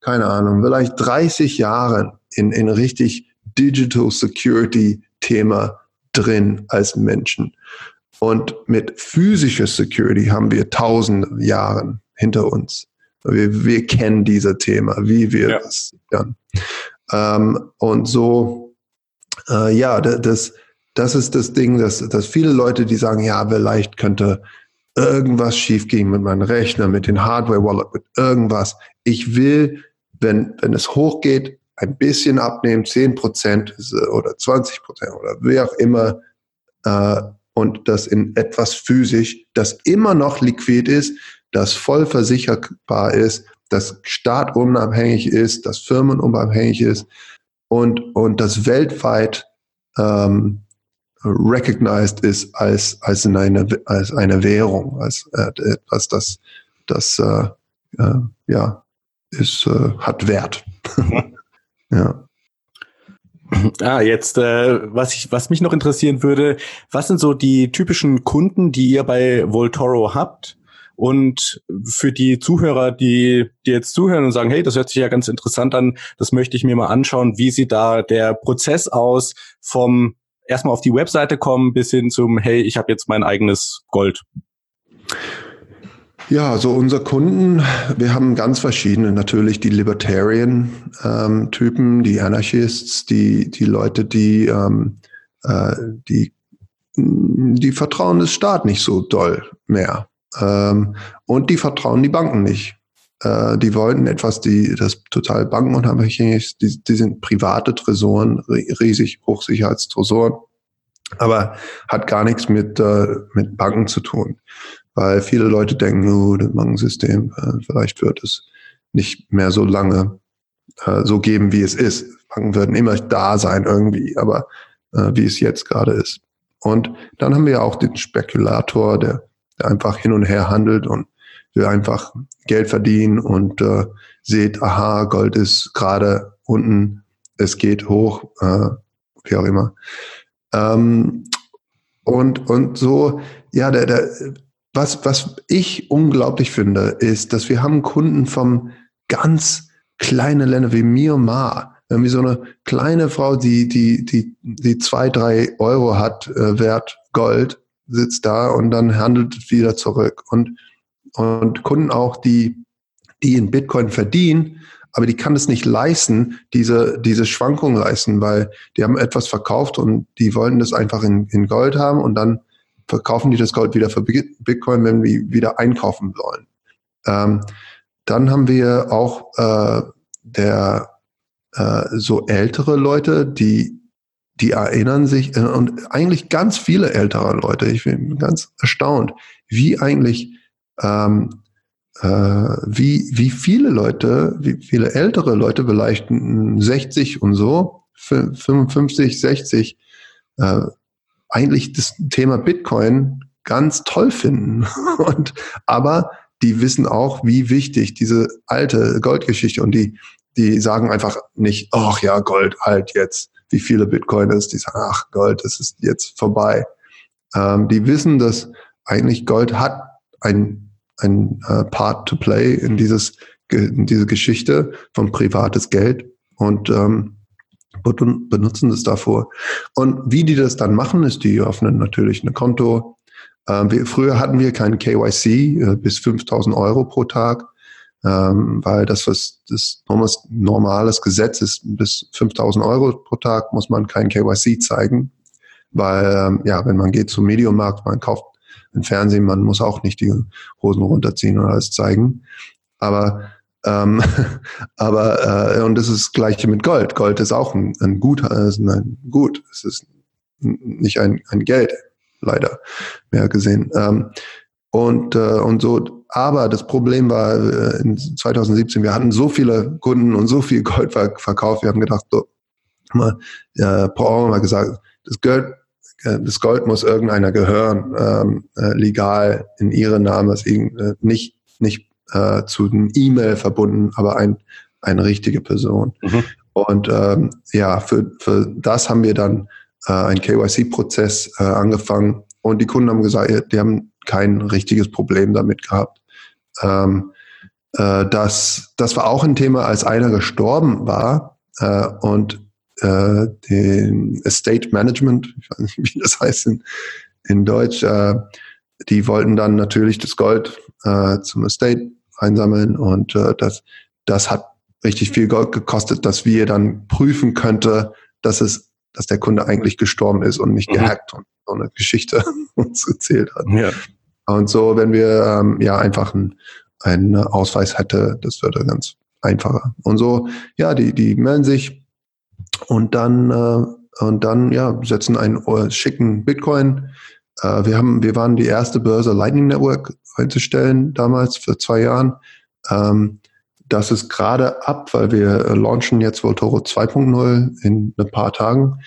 keine Ahnung, vielleicht 30 Jahre in, in richtig Digital Security Thema drin als Menschen. Und mit physischer Security haben wir tausende Jahre hinter uns. Wir, wir kennen diese Thema, wie wir ja. das sichern. Ähm, und so, äh, ja, das, das ist das Ding, dass, dass viele Leute, die sagen, ja, vielleicht könnte irgendwas schiefgehen mit meinem Rechner, mit dem Hardware-Wallet, mit irgendwas. Ich will, wenn, wenn es hochgeht, ein bisschen abnehmen, 10 Prozent oder 20 Prozent oder wie auch immer, äh, und das in etwas physisch, das immer noch liquid ist, das voll versicherbar ist, das staatunabhängig ist, das firmenunabhängig ist und, und das weltweit ähm, recognized ist als, als, in eine, als eine Währung, als äh, etwas, das, das äh, äh, ja, ist, äh, hat Wert. ja. Ah, jetzt, äh, was ich, was mich noch interessieren würde, was sind so die typischen Kunden, die ihr bei Voltoro habt? Und für die Zuhörer, die, die jetzt zuhören und sagen, hey, das hört sich ja ganz interessant an, das möchte ich mir mal anschauen, wie sieht da der Prozess aus vom erstmal auf die Webseite kommen bis hin zum, hey, ich habe jetzt mein eigenes Gold? Ja, so unsere Kunden, wir haben ganz verschiedene. Natürlich die Libertarian-Typen, ähm, die Anarchists, die, die Leute, die, ähm, äh, die, die vertrauen des Staat nicht so doll mehr. Ähm, und die vertrauen die Banken nicht. Äh, die wollten etwas, die das total bankenunabhängig ist. Die, die sind private Tresoren, riesig Hochsicherheitstresoren, aber hat gar nichts mit, äh, mit Banken zu tun. Weil viele Leute denken, oh, das Bankensystem, äh, vielleicht wird es nicht mehr so lange äh, so geben, wie es ist. Banken werden immer da sein irgendwie, aber äh, wie es jetzt gerade ist. Und dann haben wir ja auch den Spekulator, der, der einfach hin und her handelt und will einfach Geld verdienen und äh, seht, aha, Gold ist gerade unten, es geht hoch, äh, wie auch immer. Ähm, und, und so, ja, der, der, was, was ich unglaublich finde, ist, dass wir haben Kunden vom ganz kleinen Länder wie Myanmar, irgendwie so eine kleine Frau, die, die, die, die zwei, drei Euro hat, äh, Wert Gold, sitzt da und dann handelt wieder zurück. Und, und Kunden auch, die, die in Bitcoin verdienen, aber die kann es nicht leisten, diese, diese Schwankungen leisten, weil die haben etwas verkauft und die wollen das einfach in, in Gold haben und dann verkaufen die das Gold wieder für Bitcoin, wenn wir wieder einkaufen wollen. Ähm, dann haben wir auch äh, der äh, so ältere Leute, die die erinnern sich äh, und eigentlich ganz viele ältere Leute. Ich bin ganz erstaunt, wie eigentlich ähm, äh, wie, wie viele Leute, wie viele ältere Leute, vielleicht 60 und so, 55, 60, äh, eigentlich das Thema Bitcoin ganz toll finden. Und, aber die wissen auch, wie wichtig diese alte Goldgeschichte und die, die sagen einfach nicht, ach ja, Gold halt jetzt, wie viele Bitcoin ist, die sagen, ach Gold, das ist jetzt vorbei. Ähm, die wissen, dass eigentlich Gold hat ein ein äh, Part to play in dieses in diese Geschichte von privates Geld und ähm, benutzen das davor. Und wie die das dann machen, ist, die öffnen natürlich ein Konto. Ähm, wir, früher hatten wir kein KYC äh, bis 5000 Euro pro Tag, ähm, weil das, was das normales, normales Gesetz ist, bis 5000 Euro pro Tag muss man kein KYC zeigen, weil ähm, ja, wenn man geht zum Mediummarkt, man kauft im Fernsehen, man muss auch nicht die Hosen runterziehen und alles zeigen. Aber ähm, aber äh, und das ist das gleiche mit Gold. Gold ist auch ein, ein Gut, ist ein Gut. Es ist nicht ein, ein Geld. leider mehr gesehen. Ähm, und, äh, und so, aber das Problem war äh, in 2017, wir hatten so viele Kunden und so viel Gold verkauft, wir haben gedacht, so, mal, äh, Paul mal gesagt, das Gold, äh, das Gold muss irgendeiner gehören, ähm, äh, legal in ihren Namen, ist äh, nicht, nicht äh, zu einem E-Mail verbunden, aber ein, eine richtige Person. Mhm. Und ähm, ja, für, für das haben wir dann äh, einen KYC-Prozess äh, angefangen und die Kunden haben gesagt, die haben kein richtiges Problem damit gehabt. Ähm, äh, das, das war auch ein Thema, als einer gestorben war äh, und äh, den Estate Management, ich weiß nicht, wie das heißt in, in Deutsch, äh, die wollten dann natürlich das Gold äh, zum Estate einsammeln und äh, das, das hat richtig viel Gold gekostet, dass wir dann prüfen könnte, dass es, dass der Kunde eigentlich gestorben ist und nicht mhm. gehackt und so eine Geschichte uns erzählt hat. Ja. Und so, wenn wir ähm, ja einfach einen, einen Ausweis hätte, das würde ganz einfacher. Und so, ja, die, die melden sich und dann äh, und dann ja setzen einen äh, schicken Bitcoin. Äh, wir haben, wir waren die erste Börse Lightning Network einzustellen damals für zwei Jahren. Ähm, das ist gerade ab, weil wir äh, launchen jetzt Voltoro 2.0 in ein paar Tagen.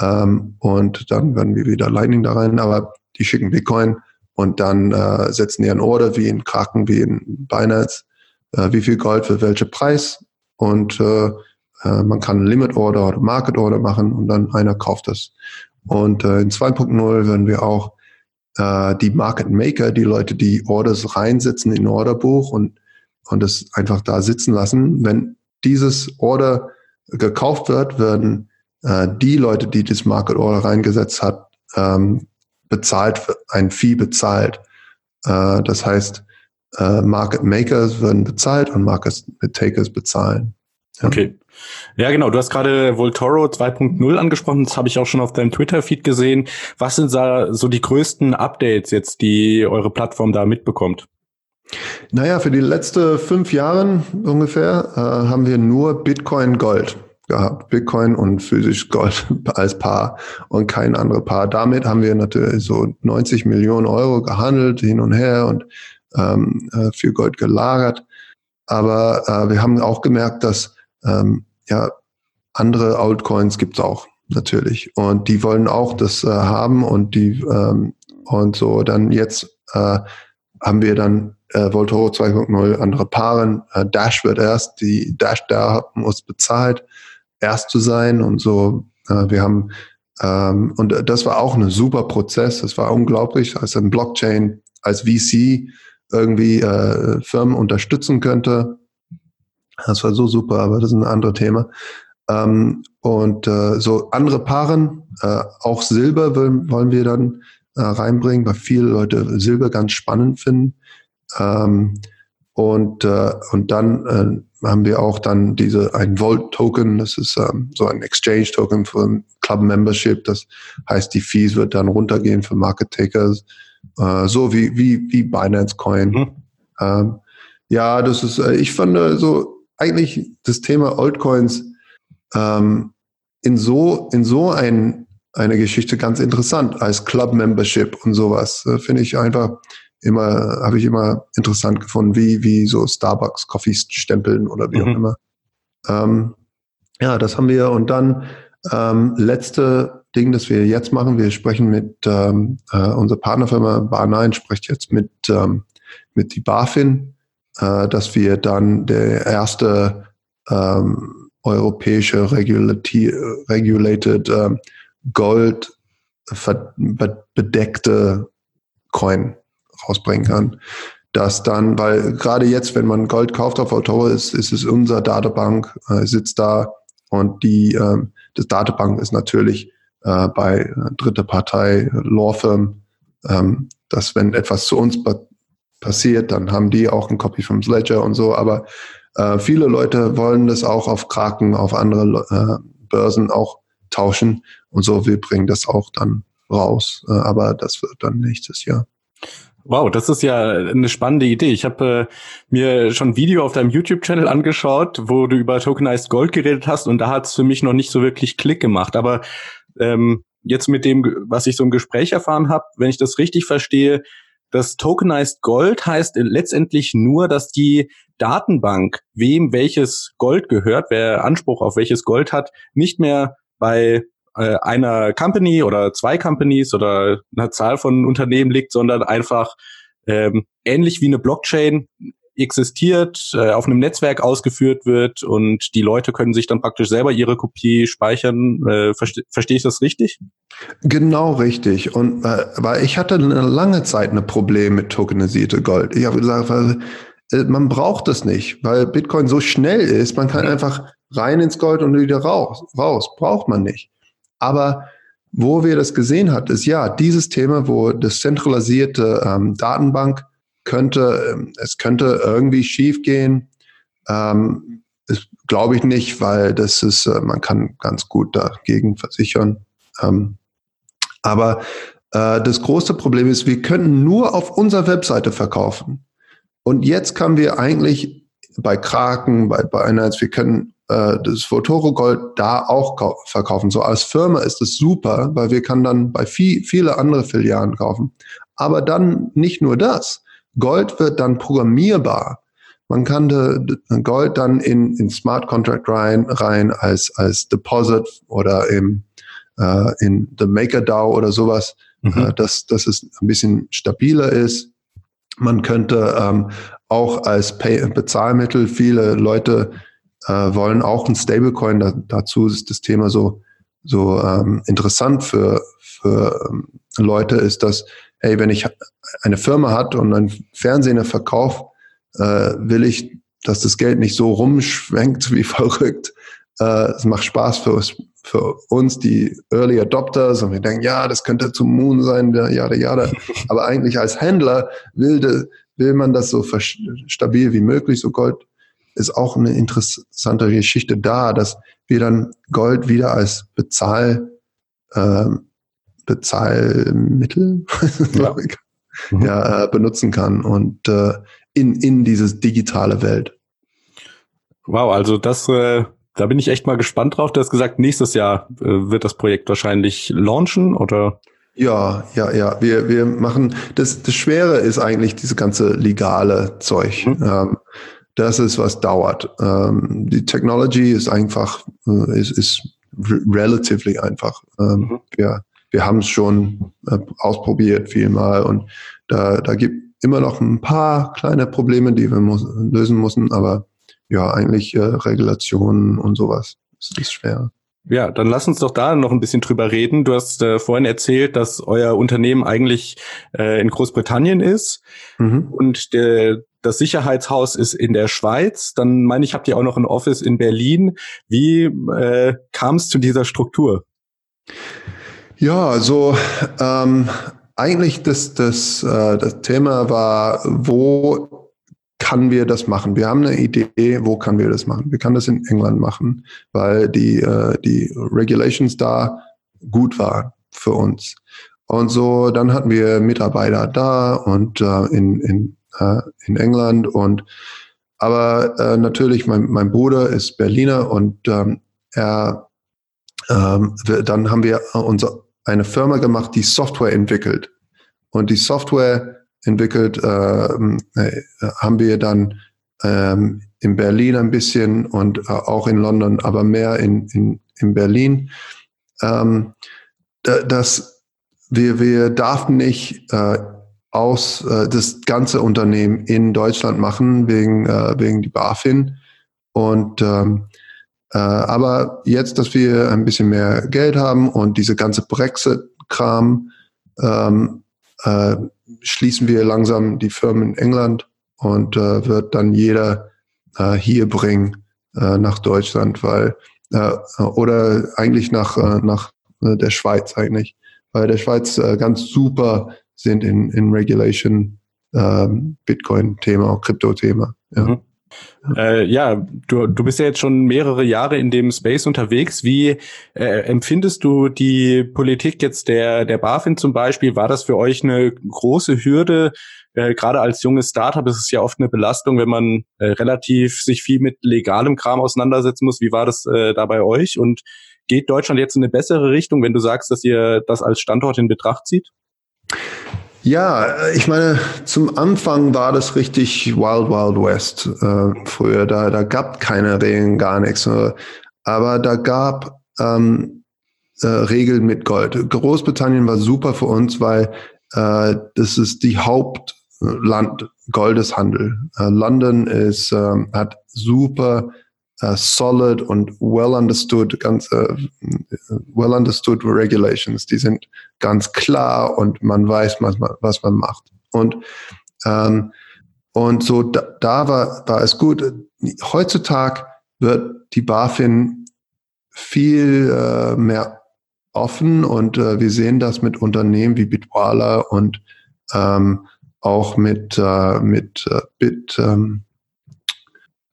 Ähm, und dann werden wir wieder Lightning da rein, aber die schicken Bitcoin und dann äh, setzen die ein Order wie in Kraken, wie in Binance, äh, wie viel Gold für welche Preis und äh, äh, man kann Limit Order oder Market Order machen und dann einer kauft das. Und äh, in 2.0 werden wir auch äh, die Market Maker, die Leute, die Orders reinsetzen in Orderbuch und und es einfach da sitzen lassen. Wenn dieses Order gekauft wird, werden äh, die Leute, die das Market Order reingesetzt hat, ähm, bezahlt, ein Fee bezahlt. Äh, das heißt, äh, Market Makers werden bezahlt und Market Takers bezahlen. Ja. Okay. Ja, genau. Du hast gerade Voltoro 2.0 angesprochen. Das habe ich auch schon auf deinem Twitter-Feed gesehen. Was sind da so die größten Updates jetzt, die eure Plattform da mitbekommt? Naja, für die letzten fünf Jahre ungefähr äh, haben wir nur Bitcoin Gold gehabt. Bitcoin und physisch Gold als Paar und kein anderes Paar. Damit haben wir natürlich so 90 Millionen Euro gehandelt, hin und her und ähm, äh, für Gold gelagert. Aber äh, wir haben auch gemerkt, dass ähm, ja andere Altcoins gibt es auch natürlich und die wollen auch das äh, haben und die ähm, und so dann jetzt äh, haben wir dann äh, Voltoro 2.0 andere Paaren. Äh, Dash wird erst, die Dash da muss bezahlt, erst zu sein und so. Äh, wir haben ähm, und das war auch ein super Prozess. Das war unglaublich, als ein Blockchain als VC irgendwie äh, Firmen unterstützen könnte. Das war so super, aber das ist ein anderes Thema. Ähm, und äh, so andere Paaren, äh, auch Silber wollen, wollen wir dann äh, reinbringen, weil viele Leute Silber ganz spannend finden. Ähm, und, äh, und dann äh, haben wir auch dann diese ein Volt-Token, das ist ähm, so ein Exchange-Token für Club Membership. Das heißt, die Fees wird dann runtergehen für Market Takers, äh, so wie, wie, wie Binance Coin. Mhm. Ähm, ja, das ist, äh, ich fand so eigentlich das Thema Altcoins ähm, in so, in so ein eine Geschichte ganz interessant als Club Membership und sowas. Äh, Finde ich einfach immer, habe ich immer interessant gefunden, wie, wie so Starbucks Coffees stempeln oder wie mhm. auch immer. Ähm, ja, das haben wir. Und dann ähm, letzte Ding, das wir jetzt machen, wir sprechen mit ähm, äh, unserer Partnerfirma Bar9 spricht jetzt mit, ähm, mit die BaFin, äh, dass wir dann der erste ähm, europäische regulated ähm, Gold bedeckte Coin rausbringen kann. Das dann, weil gerade jetzt, wenn man Gold kauft auf Autore, ist, ist es unser Datenbank, äh, sitzt da und die, ähm, das Datenbank ist natürlich äh, bei äh, dritte Partei, Law Firm, ähm, dass wenn etwas zu uns passiert, dann haben die auch ein Copy vom Ledger und so, aber äh, viele Leute wollen das auch auf Kraken, auf andere äh, Börsen auch tauschen und so, wir bringen das auch dann raus. Äh, aber das wird dann nächstes Jahr. Wow, das ist ja eine spannende Idee. Ich habe äh, mir schon ein Video auf deinem YouTube-Channel angeschaut, wo du über Tokenized Gold geredet hast und da hat es für mich noch nicht so wirklich Klick gemacht. Aber ähm, jetzt mit dem, was ich so im Gespräch erfahren habe, wenn ich das richtig verstehe, das Tokenized Gold heißt letztendlich nur, dass die Datenbank, wem welches Gold gehört, wer Anspruch auf welches Gold hat, nicht mehr bei äh, einer Company oder zwei Companies oder einer Zahl von Unternehmen liegt, sondern einfach ähm, ähnlich wie eine Blockchain existiert, äh, auf einem Netzwerk ausgeführt wird und die Leute können sich dann praktisch selber ihre Kopie speichern. Äh, verste Verstehe ich das richtig? Genau richtig. Und äh, weil ich hatte eine lange Zeit ein Problem mit tokenisierte Gold. Ich habe gesagt, weil, äh, man braucht das nicht, weil Bitcoin so schnell ist, man kann einfach rein ins Gold und wieder raus. Raus. Braucht man nicht. Aber wo wir das gesehen hat, ist ja dieses Thema, wo das zentralisierte ähm, Datenbank könnte, ähm, es könnte irgendwie schief gehen. Ähm, Glaube ich nicht, weil das ist, äh, man kann ganz gut dagegen versichern. Ähm, aber äh, das große Problem ist, wir könnten nur auf unserer Webseite verkaufen. Und jetzt können wir eigentlich bei Kraken, bei Binance, wir können äh, das Votoro Gold da auch verkaufen. So als Firma ist es super, weil wir kann dann bei viel, viele andere Filialen kaufen. Aber dann nicht nur das. Gold wird dann programmierbar. Man kann de, Gold dann in, in Smart Contract rein, rein als, als Deposit oder im, äh, in the MakerDAO oder sowas, mhm. äh, dass, dass es ein bisschen stabiler ist. Man könnte ähm, auch als Pay Bezahlmittel, viele Leute äh, wollen auch ein Stablecoin, da, dazu ist das Thema so, so ähm, interessant für, für ähm, Leute, ist, dass hey, wenn ich eine Firma hat und einen Fernseher verkaufe, äh, will ich, dass das Geld nicht so rumschwenkt wie verrückt. Äh, es macht Spaß für uns, für uns, die Early Adopters, und wir denken, ja, das könnte zum Moon sein, ja, ja. Aber eigentlich als Händler will, de, will man das so stabil wie möglich. So Gold ist auch eine interessante Geschichte da, dass wir dann Gold wieder als Bezahl, ähm, Bezahlmittel ja. mhm. ja, äh, benutzen kann und äh, in, in dieses digitale Welt. Wow, also das, äh, da bin ich echt mal gespannt drauf. Du hast gesagt, nächstes Jahr äh, wird das Projekt wahrscheinlich launchen oder? Ja, ja, ja. Wir, wir machen, das, das Schwere ist eigentlich diese ganze legale Zeug. Mhm. Ähm, das ist, was dauert. Ähm, die Technology ist einfach, äh, ist, ist relatively einfach. Ähm, mhm. Wir wir haben es schon äh, ausprobiert vielmal und da, da gibt immer noch ein paar kleine Probleme, die wir muss, lösen müssen, aber ja, eigentlich äh, Regulationen und sowas ist, ist schwer. Ja, dann lass uns doch da noch ein bisschen drüber reden. Du hast äh, vorhin erzählt, dass euer Unternehmen eigentlich äh, in Großbritannien ist mhm. und der, das Sicherheitshaus ist in der Schweiz. Dann meine ich, habt ihr auch noch ein Office in Berlin. Wie äh, kam es zu dieser Struktur? Ja, also ähm, eigentlich das, das, äh, das Thema war, wo kann wir das machen? Wir haben eine Idee, wo kann wir das machen? Wir können das in England machen, weil die, äh, die Regulations da gut waren für uns. Und so, dann hatten wir Mitarbeiter da und äh, in, in, äh, in England und aber äh, natürlich, mein, mein Bruder ist Berliner und ähm, er ähm, dann haben wir unser eine Firma gemacht, die Software entwickelt. Und die Software entwickelt ähm, äh, haben wir dann ähm, in Berlin ein bisschen und äh, auch in London, aber mehr in, in, in Berlin. Ähm, dass wir, wir darfen nicht äh, aus äh, das ganze Unternehmen in Deutschland machen wegen, äh, wegen die BaFin. Und ähm, äh, aber jetzt, dass wir ein bisschen mehr Geld haben und diese ganze Brexit-Kram, ähm, äh, schließen wir langsam die Firmen in England und äh, wird dann jeder äh, hier bringen äh, nach Deutschland, weil äh, oder eigentlich nach nach der Schweiz eigentlich, weil der Schweiz ganz super sind in in Regulation, äh, Bitcoin-Thema, Krypto-Thema. Ja. Mhm. Äh, ja, du, du bist ja jetzt schon mehrere Jahre in dem Space unterwegs. Wie äh, empfindest du die Politik jetzt der, der BaFin zum Beispiel? War das für euch eine große Hürde? Äh, Gerade als junges Startup ist es ja oft eine Belastung, wenn man äh, relativ sich viel mit legalem Kram auseinandersetzen muss. Wie war das äh, da bei euch? Und geht Deutschland jetzt in eine bessere Richtung, wenn du sagst, dass ihr das als Standort in Betracht zieht? Ja, ich meine, zum Anfang war das richtig Wild Wild West äh, früher. Da, da gab keine Regeln, gar nichts. Aber da gab ähm, äh, Regeln mit Gold. Großbritannien war super für uns, weil äh, das ist die Hauptland Goldeshandel. Äh, London ist, äh, hat super uh, solid und well understood, ganz uh, well understood regulations. Die sind ganz klar und man weiß, was man, was man macht. Und ähm, und so da, da war, war es gut. Heutzutage wird die BaFin viel äh, mehr offen und äh, wir sehen das mit Unternehmen wie Bitwala und ähm, auch mit, äh, mit äh, Bit, ähm,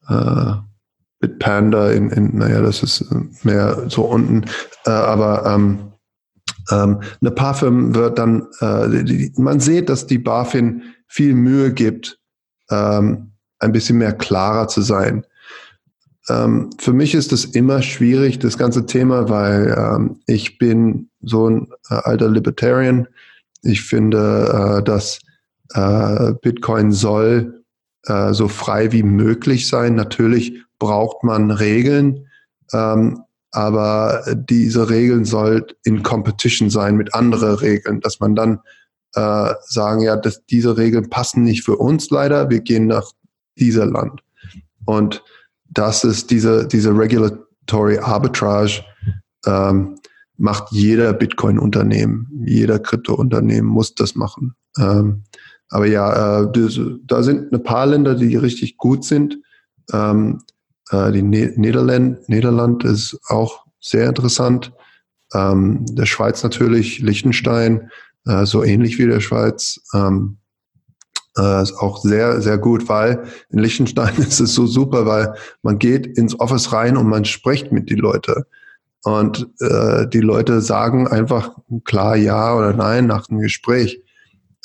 äh, Bitpanda in, in, naja, das ist äh, mehr so unten, äh, aber ähm, ähm, eine Parfüm wird dann, äh, die, man sieht, dass die BaFin viel Mühe gibt, ähm, ein bisschen mehr klarer zu sein. Ähm, für mich ist das immer schwierig, das ganze Thema, weil ähm, ich bin so ein äh, alter Libertarian. Ich finde, äh, dass äh, Bitcoin soll äh, so frei wie möglich sein. Natürlich braucht man Regeln, ähm, aber diese Regeln soll in Competition sein mit anderen Regeln, dass man dann äh, sagen, ja, dass diese Regeln passen nicht für uns leider, wir gehen nach dieser Land. Und das ist diese, diese Regulatory Arbitrage, ähm, macht jeder Bitcoin-Unternehmen, jeder Krypto-Unternehmen muss das machen. Ähm, aber ja, äh, da sind ein paar Länder, die richtig gut sind. Ähm, äh, die ne Niederland, Niederland ist auch sehr interessant. Ähm, der Schweiz natürlich, Liechtenstein, äh, so ähnlich wie der Schweiz. Ähm, äh, ist auch sehr, sehr gut, weil in Liechtenstein ist es so super, weil man geht ins Office rein und man spricht mit die Leute. Und äh, die Leute sagen einfach klar ja oder nein nach dem Gespräch.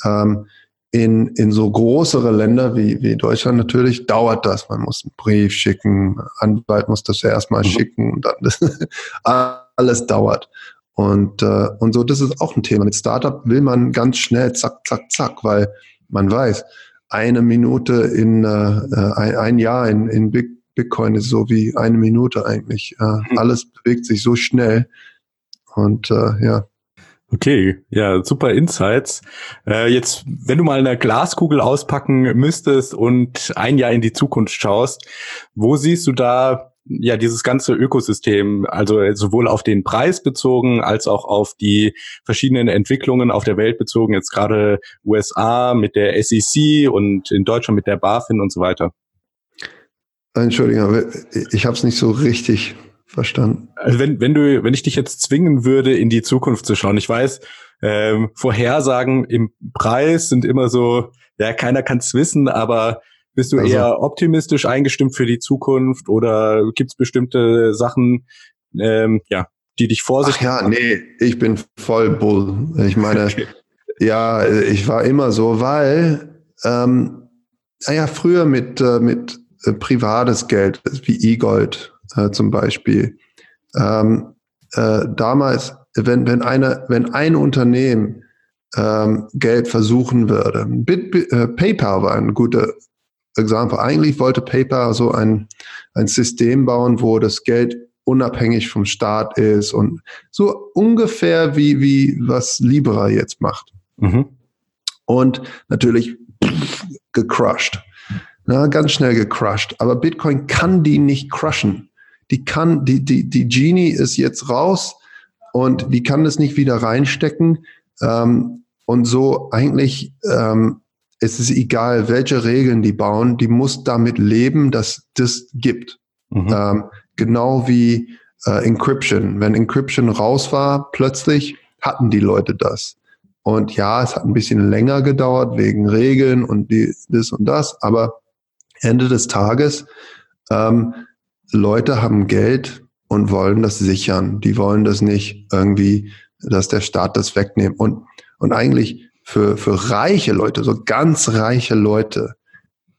Ähm, in, in so größere Länder wie, wie Deutschland natürlich dauert das. Man muss einen Brief schicken, Anwalt muss das ja erstmal mhm. schicken und dann das, alles dauert. Und, äh, und so, das ist auch ein Thema. Mit Startup will man ganz schnell zack, zack, zack, weil man weiß, eine Minute in äh, äh ein, ein Jahr in, in Bitcoin ist so wie eine Minute eigentlich. Äh, mhm. Alles bewegt sich so schnell. Und äh, ja, Okay, ja, super Insights. Äh, jetzt, wenn du mal eine Glaskugel auspacken müsstest und ein Jahr in die Zukunft schaust, wo siehst du da ja dieses ganze Ökosystem, also sowohl auf den Preis bezogen als auch auf die verschiedenen Entwicklungen auf der Welt bezogen, jetzt gerade USA mit der SEC und in Deutschland mit der BaFin und so weiter? Entschuldigung, ich habe es nicht so richtig verstanden. Also wenn, wenn du, wenn ich dich jetzt zwingen würde, in die Zukunft zu schauen, ich weiß, ähm, Vorhersagen im Preis sind immer so, ja, keiner kann es wissen, aber bist du also, eher optimistisch eingestimmt für die Zukunft oder gibt es bestimmte Sachen, ähm, ja, die dich vorsichtig Ach ja, nee, ich bin voll Bull. Ich meine, okay. ja, ich war immer so, weil, ähm, naja, früher mit, äh, mit äh, privates Geld, wie E-Gold, äh, zum Beispiel. Ähm, äh, damals, wenn, wenn, eine, wenn ein Unternehmen ähm, Geld versuchen würde, Bit, äh, PayPal war ein guter Exempel. Eigentlich wollte PayPal so ein, ein System bauen, wo das Geld unabhängig vom Staat ist und so ungefähr wie, wie was Libra jetzt macht. Mhm. Und natürlich pff, gecrushed. Na, ganz schnell gecrushed. Aber Bitcoin kann die nicht crushen die kann, die, die, die Genie ist jetzt raus und die kann das nicht wieder reinstecken. Ähm, und so eigentlich ähm, es ist egal, welche Regeln die bauen, die muss damit leben, dass das gibt. Mhm. Ähm, genau wie äh, Encryption. Wenn Encryption raus war, plötzlich hatten die Leute das. Und ja, es hat ein bisschen länger gedauert wegen Regeln und die, das und das, aber Ende des Tages, ähm, Leute haben Geld und wollen das sichern. Die wollen das nicht irgendwie, dass der Staat das wegnimmt. Und, und eigentlich für, für reiche Leute, so ganz reiche Leute,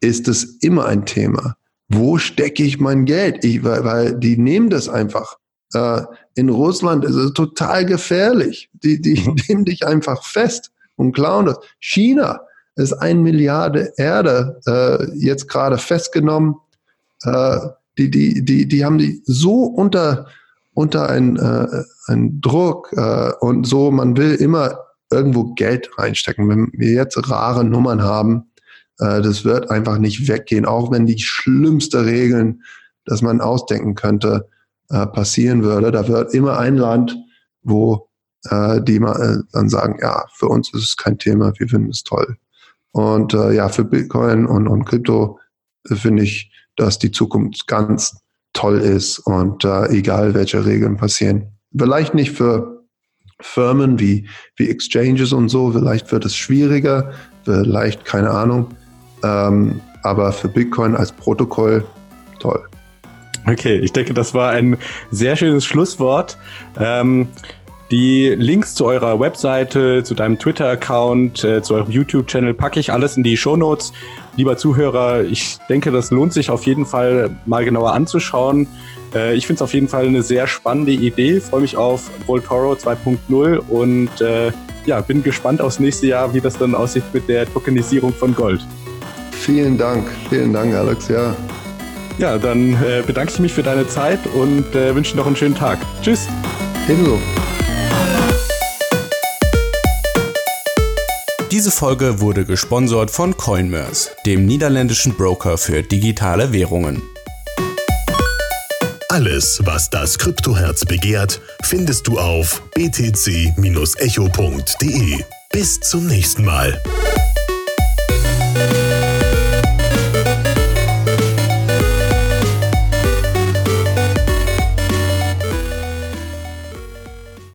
ist es immer ein Thema. Wo stecke ich mein Geld? Ich, weil, weil die nehmen das einfach. Äh, in Russland ist es total gefährlich. Die, die mhm. nehmen dich einfach fest und klauen das. China ist ein Milliarde Erde äh, jetzt gerade festgenommen. Äh, die, die, die, die haben die so unter, unter einen, äh, einen Druck äh, und so, man will immer irgendwo Geld reinstecken. Wenn wir jetzt rare Nummern haben, äh, das wird einfach nicht weggehen, auch wenn die schlimmste Regeln, dass man ausdenken könnte, äh, passieren würde. Da wird immer ein Land, wo äh, die mal, äh, dann sagen, ja, für uns ist es kein Thema, wir finden es toll. Und äh, ja, für Bitcoin und, und Krypto äh, finde ich, dass die Zukunft ganz toll ist und äh, egal welche Regeln passieren. Vielleicht nicht für Firmen wie, wie Exchanges und so, vielleicht wird es schwieriger, vielleicht keine Ahnung. Ähm, aber für Bitcoin als Protokoll toll. Okay, ich denke, das war ein sehr schönes Schlusswort. Ähm, die Links zu eurer Webseite, zu deinem Twitter-Account, äh, zu eurem YouTube-Channel packe ich alles in die Show Notes. Lieber Zuhörer, ich denke, das lohnt sich auf jeden Fall mal genauer anzuschauen. Äh, ich finde es auf jeden Fall eine sehr spannende Idee. Freue mich auf Voltoro 2.0 und äh, ja, bin gespannt aufs nächste Jahr, wie das dann aussieht mit der Tokenisierung von Gold. Vielen Dank, vielen Dank, Alex. Ja, ja dann äh, bedanke ich mich für deine Zeit und äh, wünsche noch einen schönen Tag. Tschüss. Ebenso. Diese Folge wurde gesponsert von Coinmerse, dem niederländischen Broker für digitale Währungen. Alles, was das Kryptoherz begehrt, findest du auf btc-echo.de. Bis zum nächsten Mal.